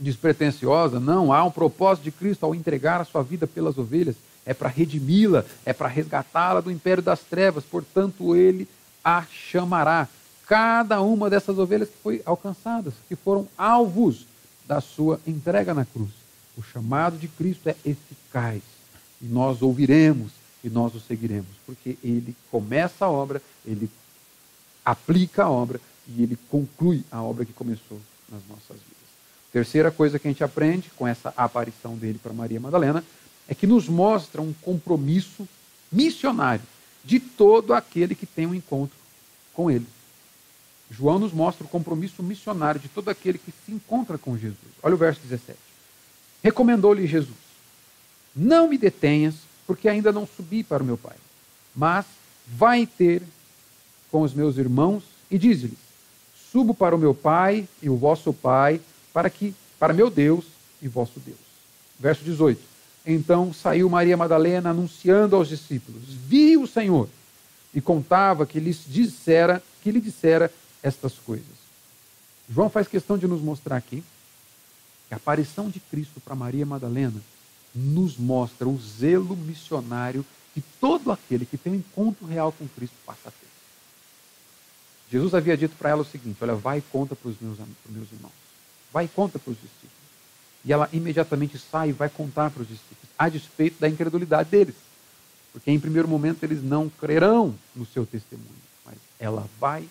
despretensiosa, não, há um propósito de Cristo ao entregar a sua vida pelas ovelhas, é para redimi-la, é para resgatá-la do império das trevas, portanto ele a chamará. Cada uma dessas ovelhas que foi alcançadas, que foram alvos da sua entrega na cruz. O chamado de Cristo é eficaz e nós ouviremos e nós o seguiremos, porque ele começa a obra, ele aplica a obra e ele conclui a obra que começou nas nossas vidas. Terceira coisa que a gente aprende com essa aparição dele para Maria Madalena é que nos mostra um compromisso missionário de todo aquele que tem um encontro com ele. João nos mostra o compromisso missionário de todo aquele que se encontra com Jesus. Olha o verso 17. Recomendou-lhe Jesus: Não me detenhas, porque ainda não subi para o meu Pai, mas vai ter com os meus irmãos e diz-lhes: Subo para o meu Pai e o vosso Pai, para que para meu Deus e vosso Deus. Verso 18. Então saiu Maria Madalena anunciando aos discípulos: Vi o Senhor e contava que lhes dissera, que lhe dissera estas coisas. João faz questão de nos mostrar aqui que a aparição de Cristo para Maria Madalena nos mostra o zelo missionário que todo aquele que tem um encontro real com Cristo passa a ter. Jesus havia dito para ela o seguinte: Olha, vai e conta para os meus, meus irmãos. Vai e conta para os discípulos. E ela imediatamente sai e vai contar para os discípulos, a despeito da incredulidade deles. Porque em primeiro momento eles não crerão no seu testemunho. Mas ela vai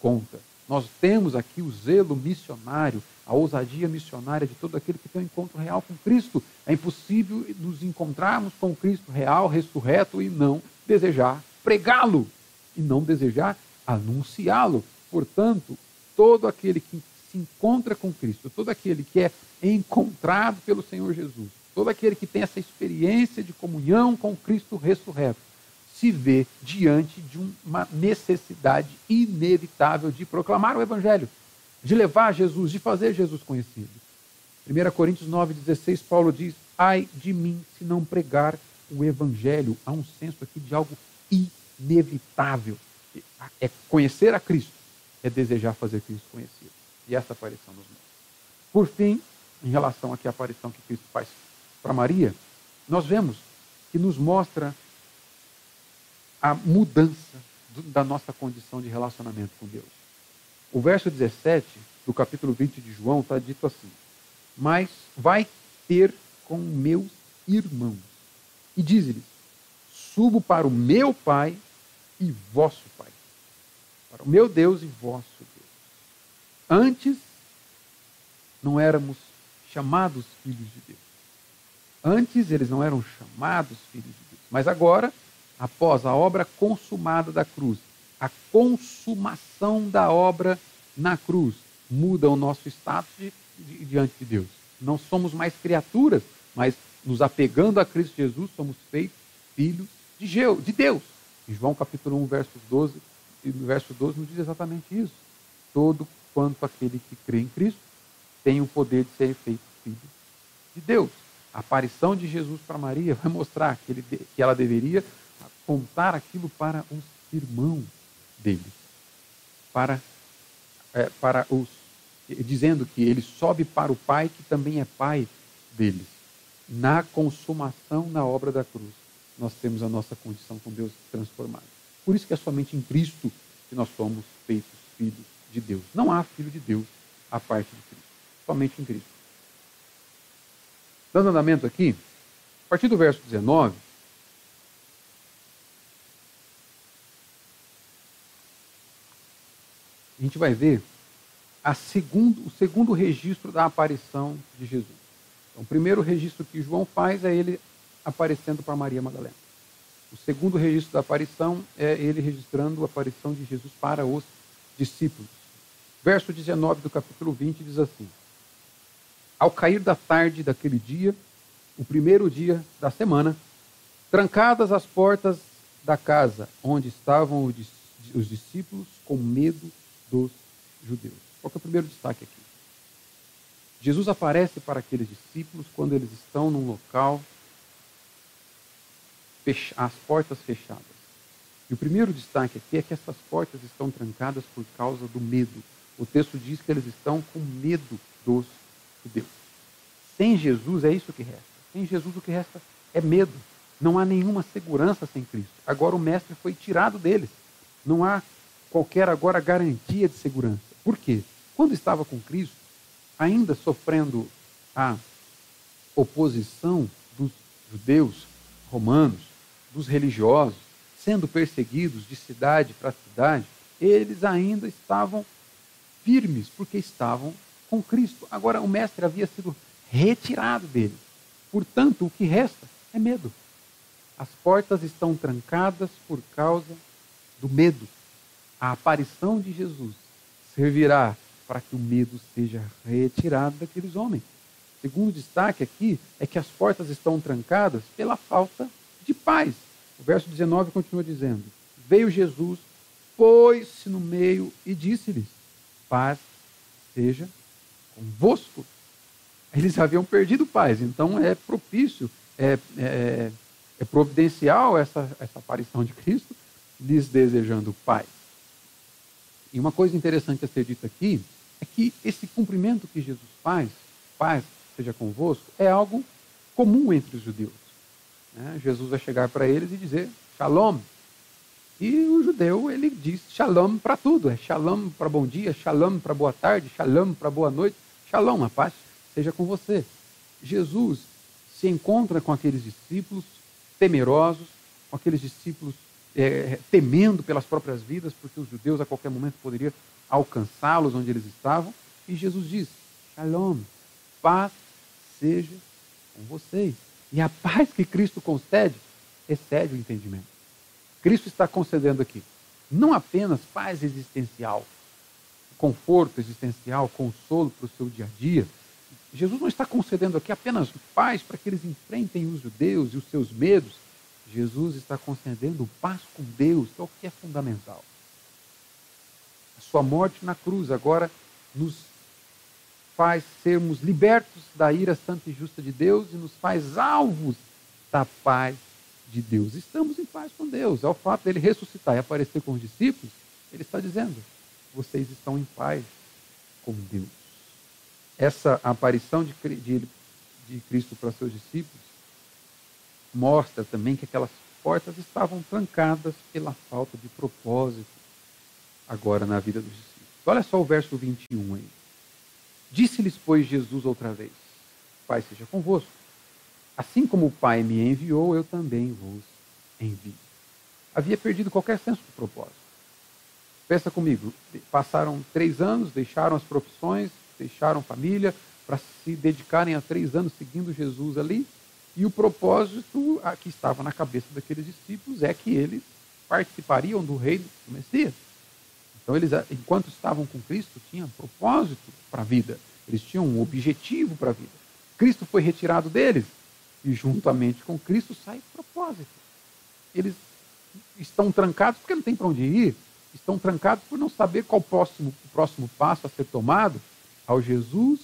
conta. Nós temos aqui o zelo missionário, a ousadia missionária de todo aquele que tem um encontro real com Cristo. É impossível nos encontrarmos com Cristo real, ressurreto e não desejar pregá-lo e não desejar anunciá-lo. Portanto, todo aquele que se encontra com Cristo, todo aquele que é encontrado pelo Senhor Jesus, todo aquele que tem essa experiência de comunhão com Cristo ressurreto, se vê diante de uma necessidade inevitável de proclamar o Evangelho, de levar Jesus, de fazer Jesus conhecido. 1 Coríntios 9,16, Paulo diz: Ai de mim se não pregar o Evangelho. Há um senso aqui de algo inevitável é conhecer a Cristo, é desejar fazer Cristo conhecido. E essa aparição nos mostra. Por fim, em relação aqui à aparição que Cristo faz para Maria, nós vemos que nos mostra a mudança da nossa condição de relacionamento com Deus. O verso 17 do capítulo 20 de João está dito assim: Mas vai ter com meus irmãos e diz-lhes: Subo para o meu Pai e vosso Pai para o meu Deus e vosso Deus. Antes, não éramos chamados filhos de Deus. Antes, eles não eram chamados filhos de Deus. Mas agora, após a obra consumada da cruz, a consumação da obra na cruz, muda o nosso status de, de, diante de Deus. Não somos mais criaturas, mas nos apegando a Cristo Jesus, somos feitos filhos de, de Deus. Em João capítulo 1, versos 12 e no verso 12 nos diz exatamente isso. Todo quanto aquele que crê em Cristo tem o poder de ser feito filho de Deus. A aparição de Jesus para Maria vai mostrar que, ele, que ela deveria contar aquilo para os irmãos dele. Para, é, para os. Dizendo que ele sobe para o Pai, que também é Pai deles. Na consumação na obra da cruz, nós temos a nossa condição com Deus transformada. Por isso que é somente em Cristo que nós somos feitos filhos de Deus. Não há filho de Deus à parte de Cristo. Somente em Cristo. Dando andamento aqui, a partir do verso 19, a gente vai ver segundo, o segundo registro da aparição de Jesus. Então, o primeiro registro que João faz é ele aparecendo para Maria Madalena. O segundo registro da aparição é ele registrando a aparição de Jesus para os discípulos. Verso 19 do capítulo 20 diz assim: Ao cair da tarde daquele dia, o primeiro dia da semana, trancadas as portas da casa onde estavam os discípulos com medo dos judeus. Qual é o primeiro destaque aqui? Jesus aparece para aqueles discípulos quando eles estão num local, as portas fechadas. E o primeiro destaque aqui é que essas portas estão trancadas por causa do medo. O texto diz que eles estão com medo dos judeus. Sem Jesus é isso que resta. Sem Jesus o que resta é medo. Não há nenhuma segurança sem Cristo. Agora o mestre foi tirado deles. Não há qualquer agora garantia de segurança. Por quê? Quando estava com Cristo, ainda sofrendo a oposição dos judeus romanos, dos religiosos, sendo perseguidos de cidade para cidade, eles ainda estavam firmes, porque estavam com Cristo. Agora, o Mestre havia sido retirado deles. Portanto, o que resta é medo. As portas estão trancadas por causa do medo. A aparição de Jesus servirá para que o medo seja retirado daqueles homens. O segundo destaque aqui é que as portas estão trancadas pela falta de paz. O verso 19 continua dizendo: Veio Jesus, pôs-se no meio e disse-lhes: Paz seja convosco. Eles haviam perdido paz, então é propício, é, é, é providencial essa, essa aparição de Cristo, lhes desejando paz. E uma coisa interessante a ser dita aqui é que esse cumprimento que Jesus faz, paz seja convosco, é algo comum entre os judeus. Né? Jesus vai chegar para eles e dizer shalom. E o judeu, ele diz shalom para tudo, é shalom para bom dia, shalom para boa tarde, shalom para boa noite, shalom, a paz seja com você. Jesus se encontra com aqueles discípulos temerosos, com aqueles discípulos é, temendo pelas próprias vidas, porque os judeus a qualquer momento poderiam alcançá-los onde eles estavam. E Jesus diz: Shalom, paz seja com vocês. E a paz que Cristo concede excede o entendimento. Cristo está concedendo aqui não apenas paz existencial, conforto existencial, consolo para o seu dia a dia. Jesus não está concedendo aqui apenas paz para que eles enfrentem os judeus e os seus medos. Jesus está concedendo paz com Deus, que é o que é fundamental. A sua morte na cruz agora nos faz sermos libertos da ira santa e justa de Deus e nos faz alvos da paz de Deus. Estamos em paz com Deus. Ao fato dele ressuscitar e aparecer com os discípulos, ele está dizendo: vocês estão em paz com Deus. Essa aparição de, de, de Cristo para seus discípulos mostra também que aquelas portas estavam trancadas pela falta de propósito agora na vida dos discípulos. Olha só o verso 21 aí. Disse-lhes, pois, Jesus outra vez: Pai seja convosco. Assim como o Pai me enviou, eu também vos envio. Havia perdido qualquer senso de propósito. Pensa comigo, passaram três anos, deixaram as profissões, deixaram família, para se dedicarem a três anos seguindo Jesus ali, e o propósito que estava na cabeça daqueles discípulos é que eles participariam do reino do Messias. Então, eles, enquanto estavam com Cristo, tinham propósito para a vida. Eles tinham um objetivo para a vida. Cristo foi retirado deles e, juntamente com Cristo, sai propósito. Eles estão trancados porque não tem para onde ir. Estão trancados por não saber qual o próximo, o próximo passo a ser tomado. Ao Jesus,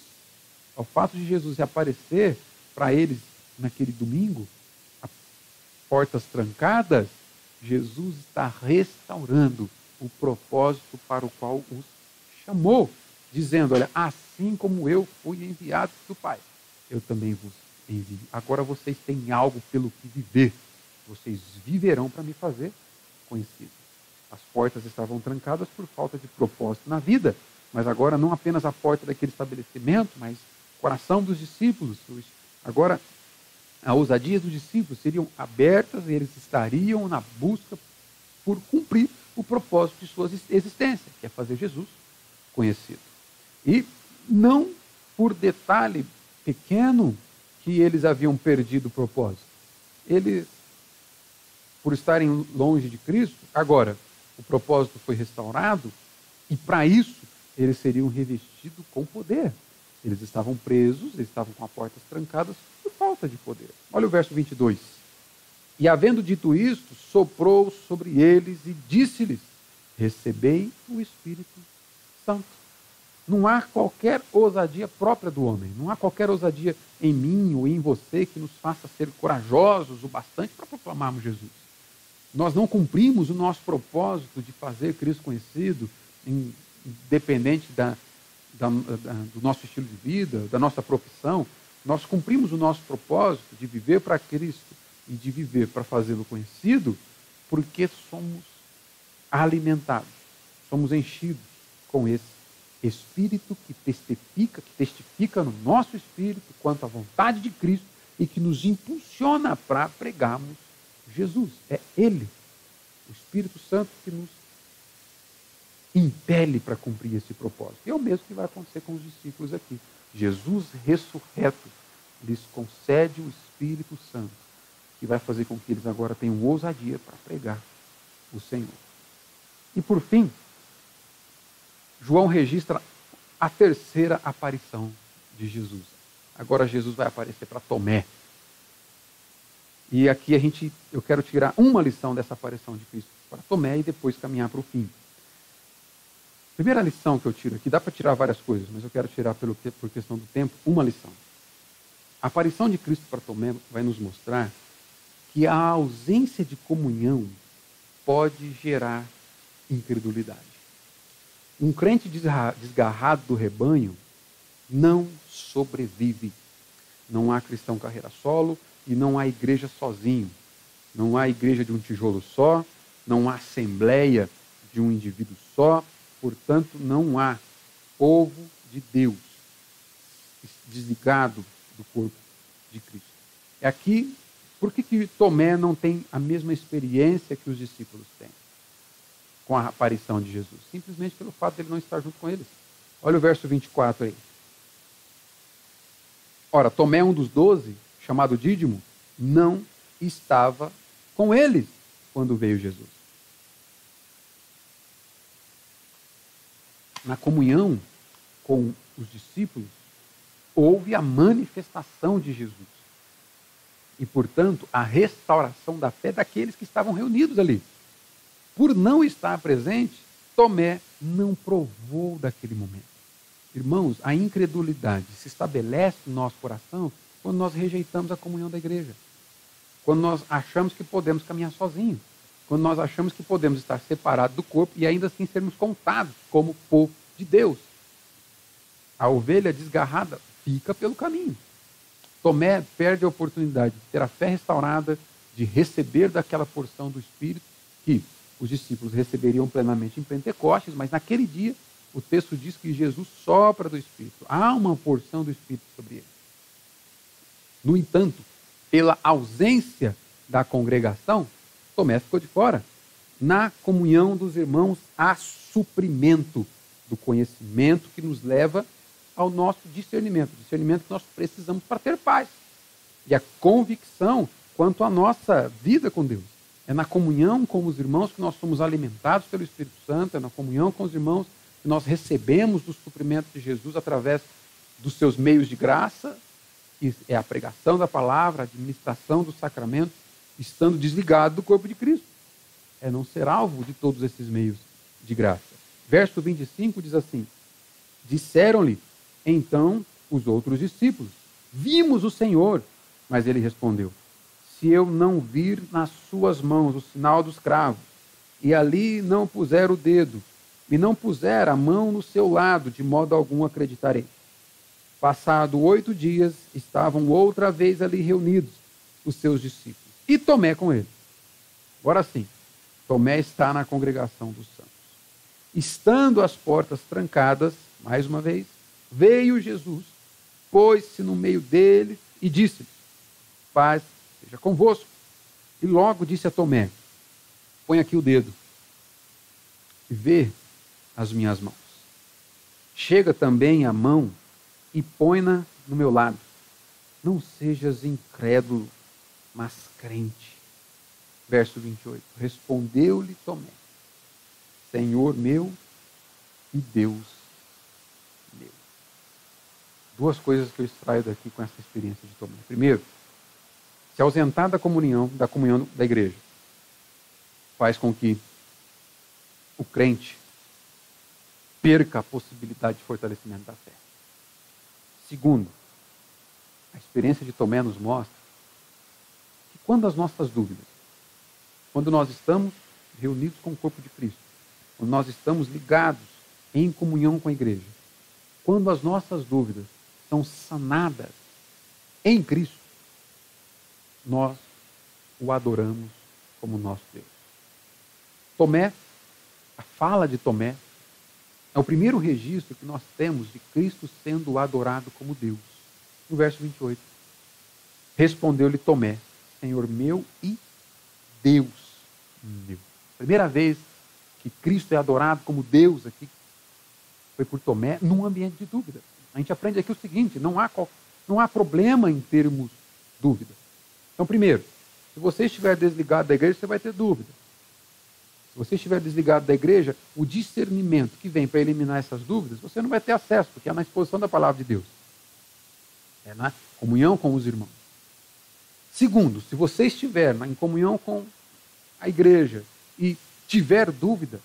ao fato de Jesus aparecer para eles naquele domingo, portas trancadas, Jesus está restaurando o propósito para o qual os chamou, dizendo: Olha, assim como eu fui enviado do Pai, eu também vos envio. Agora vocês têm algo pelo que viver. Vocês viverão para me fazer conhecido. As portas estavam trancadas por falta de propósito na vida, mas agora não apenas a porta daquele estabelecimento, mas o coração dos discípulos. Agora a ousadia dos discípulos seriam abertas e eles estariam na busca por cumprir o propósito de sua existência, que é fazer Jesus conhecido. E não por detalhe pequeno que eles haviam perdido o propósito. Eles, por estarem longe de Cristo, agora o propósito foi restaurado e para isso eles seriam revestidos com poder. Eles estavam presos, eles estavam com as portas trancadas falta de poder. Olha o verso 22. E havendo dito isto, soprou sobre eles e disse-lhes: Recebei o Espírito Santo. Não há qualquer ousadia própria do homem, não há qualquer ousadia em mim ou em você que nos faça ser corajosos o bastante para proclamarmos Jesus. Nós não cumprimos o nosso propósito de fazer Cristo conhecido, independente da, da, da, do nosso estilo de vida, da nossa profissão. Nós cumprimos o nosso propósito de viver para Cristo e de viver para fazê-lo conhecido, porque somos alimentados, somos enchidos com esse Espírito que testifica, que testifica no nosso espírito quanto à vontade de Cristo e que nos impulsiona para pregarmos Jesus. É Ele, o Espírito Santo, que nos impele para cumprir esse propósito. E é o mesmo que vai acontecer com os discípulos aqui. Jesus ressurreto lhes concede o Espírito Santo, que vai fazer com que eles agora tenham ousadia para pregar o Senhor. E por fim, João registra a terceira aparição de Jesus. Agora Jesus vai aparecer para Tomé. E aqui a gente, eu quero tirar uma lição dessa aparição de Cristo para Tomé e depois caminhar para o fim. Primeira lição que eu tiro aqui, dá para tirar várias coisas, mas eu quero tirar pelo, por questão do tempo uma lição. A aparição de Cristo para Tomé vai nos mostrar que a ausência de comunhão pode gerar incredulidade. Um crente desgarrado do rebanho não sobrevive. Não há cristão carreira solo e não há igreja sozinho. Não há igreja de um tijolo só, não há assembleia de um indivíduo só, portanto, não há povo de Deus desligado do corpo de Cristo. É aqui, por que, que Tomé não tem a mesma experiência que os discípulos têm? com a aparição de Jesus? Simplesmente pelo fato de ele não estar junto com eles. Olha o verso 24 aí. Ora, Tomé, um dos doze, chamado Dídimo, não estava com eles quando veio Jesus. Na comunhão com os discípulos, houve a manifestação de Jesus. E, portanto, a restauração da fé daqueles que estavam reunidos ali. Por não estar presente, Tomé não provou daquele momento. Irmãos, a incredulidade se estabelece no nosso coração quando nós rejeitamos a comunhão da igreja. Quando nós achamos que podemos caminhar sozinhos. Quando nós achamos que podemos estar separados do corpo e ainda assim sermos contados como povo de Deus. A ovelha desgarrada fica pelo caminho. Tomé perde a oportunidade de ter a fé restaurada, de receber daquela porção do Espírito que os discípulos receberiam plenamente em Pentecostes, mas naquele dia o texto diz que Jesus sopra do Espírito. Há uma porção do Espírito sobre ele. No entanto, pela ausência da congregação, Tomé ficou de fora. Na comunhão dos irmãos há suprimento do conhecimento que nos leva ao nosso discernimento, discernimento que nós precisamos para ter paz. E a convicção quanto à nossa vida com Deus. É na comunhão com os irmãos que nós somos alimentados pelo Espírito Santo, é na comunhão com os irmãos que nós recebemos do suprimento de Jesus através dos seus meios de graça, que é a pregação da palavra, a administração do sacramento, estando desligado do corpo de Cristo. É não ser alvo de todos esses meios de graça. Verso 25 diz assim: Disseram-lhe então os outros discípulos: Vimos o Senhor. Mas ele respondeu: se eu não vir nas suas mãos o sinal dos cravos, e ali não puser o dedo, e não puser a mão no seu lado, de modo algum acreditarei. Passado oito dias, estavam outra vez ali reunidos os seus discípulos, e Tomé com ele. Agora sim, Tomé está na congregação dos santos. Estando as portas trancadas, mais uma vez, veio Jesus, pôs-se no meio deles e disse: Paz seja convosco. E logo disse a Tomé: Põe aqui o dedo e vê as minhas mãos. Chega também a mão e põe-na no meu lado. Não sejas incrédulo, mas crente. Verso 28. Respondeu-lhe Tomé: Senhor meu e Deus meu. Duas coisas que eu extraio daqui com essa experiência de Tomé. Primeiro, se ausentar da comunhão, da comunhão da igreja, faz com que o crente perca a possibilidade de fortalecimento da fé. Segundo, a experiência de Tomé nos mostra quando as nossas dúvidas, quando nós estamos reunidos com o corpo de Cristo, quando nós estamos ligados em comunhão com a igreja, quando as nossas dúvidas são sanadas em Cristo, nós o adoramos como nosso Deus. Tomé, a fala de Tomé, é o primeiro registro que nós temos de Cristo sendo adorado como Deus. No verso 28. Respondeu-lhe Tomé, Senhor meu e Deus meu. Primeira vez que Cristo é adorado como Deus aqui foi por Tomé num ambiente de dúvida. A gente aprende aqui o seguinte: não há, não há problema em termos dúvida. Então, primeiro, se você estiver desligado da igreja, você vai ter dúvida. Se você estiver desligado da igreja, o discernimento que vem para eliminar essas dúvidas, você não vai ter acesso, porque é na exposição da palavra de Deus. É na comunhão com os irmãos. Segundo, se você estiver em comunhão com a igreja e tiver dúvida,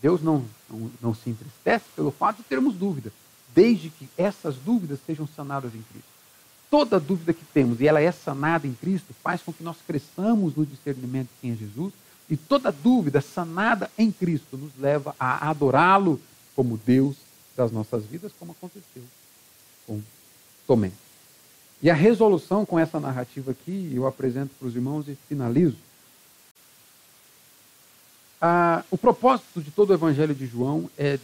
Deus não, não, não se entristece pelo fato de termos dúvida, desde que essas dúvidas sejam sanadas em Cristo. Toda dúvida que temos e ela é sanada em Cristo faz com que nós cresçamos no discernimento de quem é Jesus e toda dúvida sanada em Cristo nos leva a adorá-lo como Deus das nossas vidas, como aconteceu com Tomé. E a resolução com essa narrativa aqui, eu apresento para os irmãos e finalizo. Ah, o propósito de todo o evangelho de João é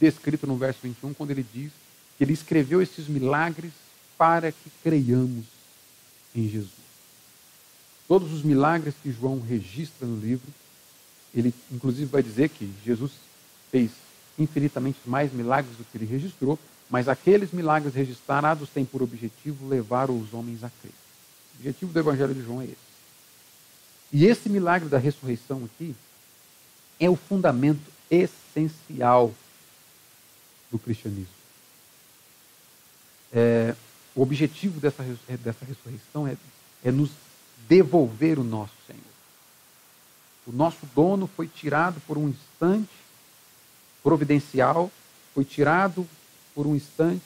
descrito no verso 21, quando ele diz que ele escreveu esses milagres para que creiamos em Jesus. Todos os milagres que João registra no livro, ele inclusive vai dizer que Jesus fez infinitamente mais milagres do que ele registrou, mas aqueles milagres registrados têm por objetivo levar os homens a crer. O objetivo do Evangelho de João é esse. E esse milagre da ressurreição aqui é o fundamento essencial do cristianismo. É, o objetivo dessa, dessa ressurreição é, é nos devolver o nosso Senhor. O nosso dono foi tirado por um instante providencial, foi tirado por um instante,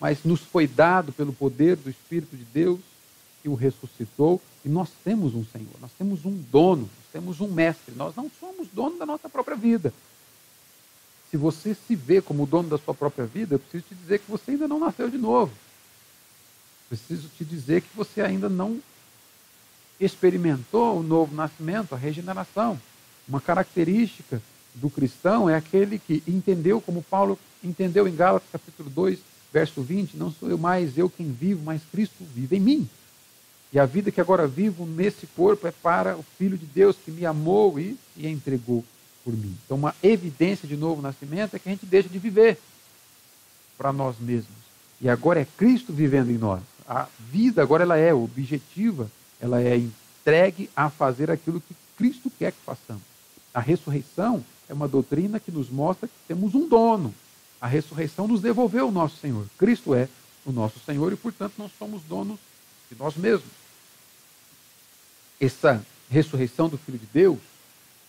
mas nos foi dado pelo poder do Espírito de Deus que o ressuscitou. E nós temos um Senhor, nós temos um dono, nós temos um mestre. Nós não somos dono da nossa própria vida. Se você se vê como dono da sua própria vida, eu preciso te dizer que você ainda não nasceu de novo. Preciso te dizer que você ainda não experimentou o novo nascimento, a regeneração. Uma característica do cristão é aquele que entendeu, como Paulo entendeu em Gálatas capítulo 2, verso 20, não sou eu mais eu quem vivo, mas Cristo vive em mim. E a vida que agora vivo nesse corpo é para o Filho de Deus que me amou e se entregou por mim. Então, uma evidência de novo nascimento é que a gente deixa de viver para nós mesmos. E agora é Cristo vivendo em nós. A vida agora ela é objetiva ela é entregue a fazer aquilo que Cristo quer que façamos. A ressurreição é uma doutrina que nos mostra que temos um dono. A ressurreição nos devolveu o nosso Senhor. Cristo é o nosso Senhor e, portanto, nós somos donos de nós mesmos. Essa ressurreição do Filho de Deus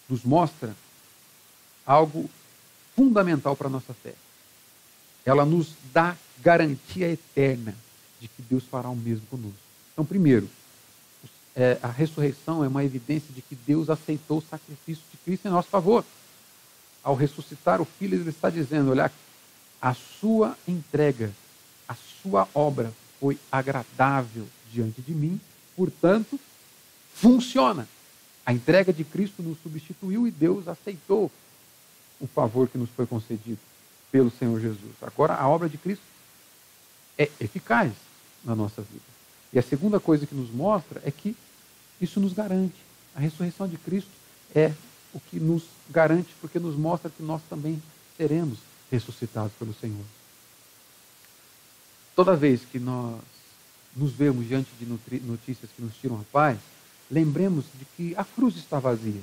nos mostra algo fundamental para a nossa fé. Ela nos dá garantia eterna de que Deus fará o mesmo conosco. Então, primeiro, é, a ressurreição é uma evidência de que Deus aceitou o sacrifício de Cristo em nosso favor. Ao ressuscitar o Filho, ele está dizendo: olha, a sua entrega, a sua obra foi agradável diante de mim, portanto, funciona. A entrega de Cristo nos substituiu e Deus aceitou o favor que nos foi concedido pelo Senhor Jesus. Agora, a obra de Cristo é eficaz na nossa vida. E a segunda coisa que nos mostra é que isso nos garante. A ressurreição de Cristo é o que nos garante, porque nos mostra que nós também seremos ressuscitados pelo Senhor. Toda vez que nós nos vemos diante de notícias que nos tiram a paz, lembremos de que a cruz está vazia.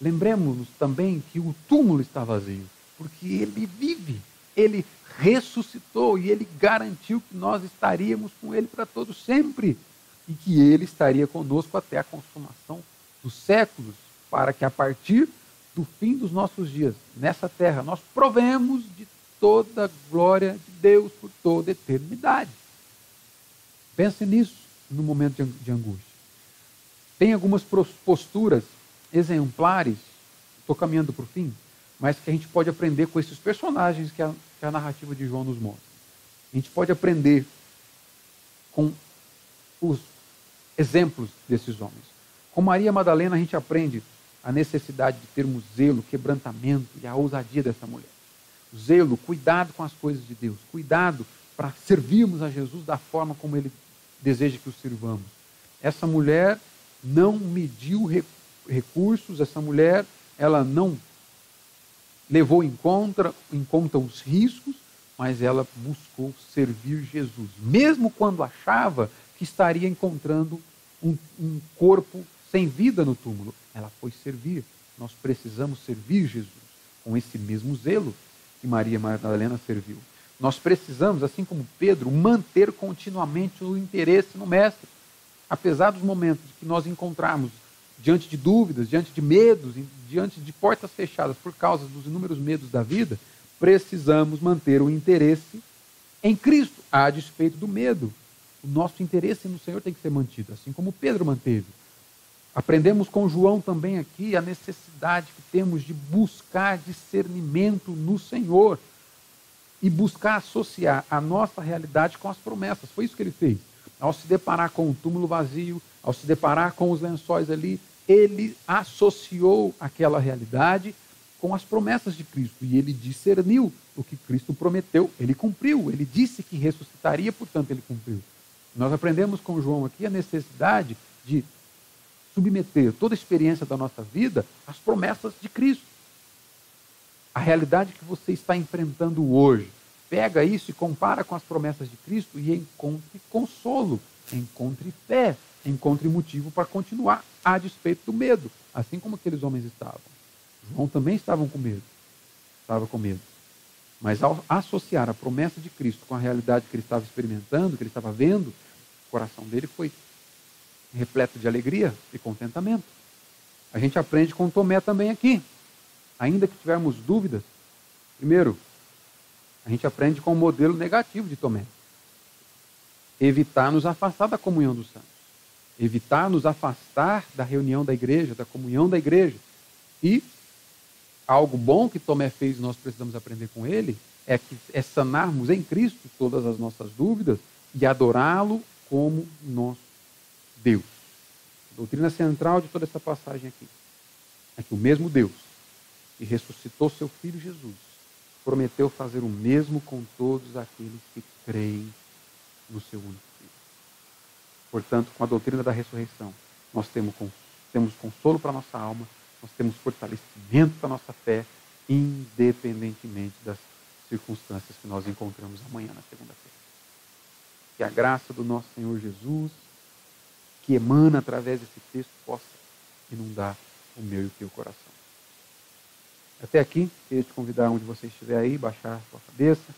Lembremos-nos também que o túmulo está vazio, porque ele vive, ele ressuscitou e ele garantiu que nós estaríamos com ele para todo sempre. e que ele estaria conosco até a consumação dos séculos, para que a partir do fim dos nossos dias nessa terra nós provemos de toda a glória de Deus por toda a eternidade. Pense nisso no momento de angústia. Tem algumas posturas exemplares, estou caminhando para o fim, mas que a gente pode aprender com esses personagens que a, que a narrativa de João nos mostra. A gente pode aprender com os exemplos desses homens. Com Maria Madalena, a gente aprende a necessidade de termos zelo, quebrantamento e a ousadia dessa mulher. Zelo, cuidado com as coisas de Deus, cuidado para servirmos a Jesus da forma como ele deseja que o sirvamos. Essa mulher não mediu recursos, essa mulher, ela não levou em conta, em conta os riscos, mas ela buscou servir Jesus, mesmo quando achava que estaria encontrando um, um corpo sem vida no túmulo. Ela foi servir. Nós precisamos servir Jesus com esse mesmo zelo que Maria Madalena serviu. Nós precisamos, assim como Pedro, manter continuamente o interesse no Mestre. Apesar dos momentos que nós encontrarmos diante de dúvidas, diante de medos, diante de portas fechadas por causa dos inúmeros medos da vida, precisamos manter o interesse em Cristo, a despeito do medo. O nosso interesse no Senhor tem que ser mantido, assim como Pedro manteve. Aprendemos com João também aqui a necessidade que temos de buscar discernimento no Senhor e buscar associar a nossa realidade com as promessas. Foi isso que ele fez. Ao se deparar com o túmulo vazio, ao se deparar com os lençóis ali, ele associou aquela realidade com as promessas de Cristo e ele discerniu o que Cristo prometeu. Ele cumpriu, ele disse que ressuscitaria, portanto, ele cumpriu. Nós aprendemos com João aqui a necessidade de submeter toda a experiência da nossa vida às promessas de Cristo. A realidade que você está enfrentando hoje, pega isso e compara com as promessas de Cristo e encontre consolo, encontre fé, encontre motivo para continuar a despeito do medo, assim como aqueles homens estavam. João também estavam com medo, estava com medo. Mas ao associar a promessa de Cristo com a realidade que ele estava experimentando, que ele estava vendo, o coração dele foi repleto de alegria e contentamento. A gente aprende com Tomé também aqui. Ainda que tivermos dúvidas, primeiro, a gente aprende com o modelo negativo de Tomé. Evitar nos afastar da comunhão dos santos. Evitar nos afastar da reunião da igreja, da comunhão da igreja. E algo bom que Tomé fez e nós precisamos aprender com ele é que é sanarmos em Cristo todas as nossas dúvidas e adorá-lo como nosso Deus. A doutrina central de toda essa passagem aqui é que o mesmo Deus que ressuscitou seu filho Jesus prometeu fazer o mesmo com todos aqueles que creem no seu único filho. Portanto, com a doutrina da ressurreição, nós temos, temos consolo para a nossa alma, nós temos fortalecimento para a nossa fé, independentemente das circunstâncias que nós encontramos amanhã na segunda-feira. Que a graça do nosso Senhor Jesus, que emana através desse texto, possa inundar o meu e o teu coração. Até aqui, queria te convidar onde você estiver aí, baixar a sua cabeça,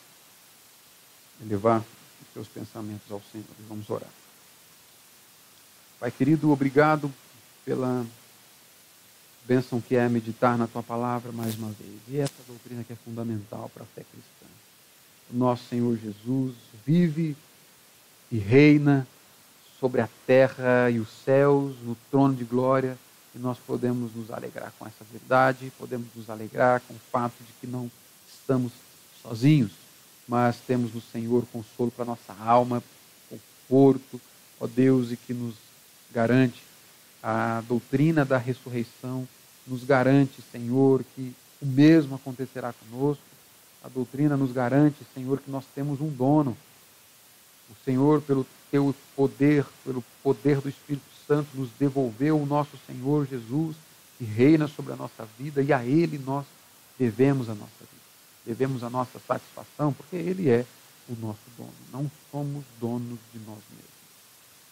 elevar os seus pensamentos ao Senhor e vamos orar. Pai querido, obrigado pela bênção que é meditar na tua palavra mais uma vez. E essa doutrina que é fundamental para a fé cristã. O nosso Senhor Jesus vive e reina sobre a terra e os céus, no trono de glória, e nós podemos nos alegrar com essa verdade, podemos nos alegrar com o fato de que não estamos sozinhos, mas temos no Senhor consolo para nossa alma, conforto, ó Deus, e que nos garante a doutrina da ressurreição nos garante, Senhor, que o mesmo acontecerá conosco. A doutrina nos garante, Senhor, que nós temos um dono. O Senhor, pelo teu poder, pelo poder do Espírito Santo, nos devolveu o nosso Senhor Jesus, que reina sobre a nossa vida, e a Ele nós devemos a nossa vida. Devemos a nossa satisfação, porque Ele é o nosso dono. Não somos donos de nós mesmos.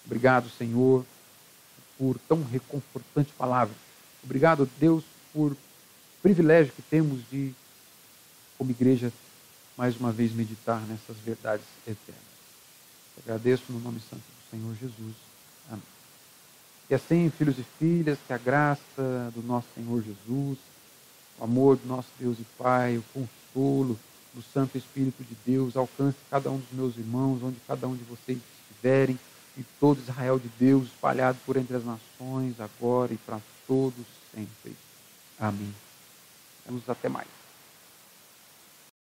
Obrigado, Senhor por tão reconfortante palavra. Obrigado, Deus, por privilégio que temos de, como igreja, mais uma vez meditar nessas verdades eternas. Agradeço no nome santo do Senhor Jesus. Amém. E assim, filhos e filhas, que a graça do nosso Senhor Jesus, o amor do nosso Deus e Pai, o consolo do Santo Espírito de Deus alcance cada um dos meus irmãos, onde cada um de vocês estiverem, e todo Israel de Deus espalhado por entre as nações, agora e para todos sempre. Amém. Vamos até mais.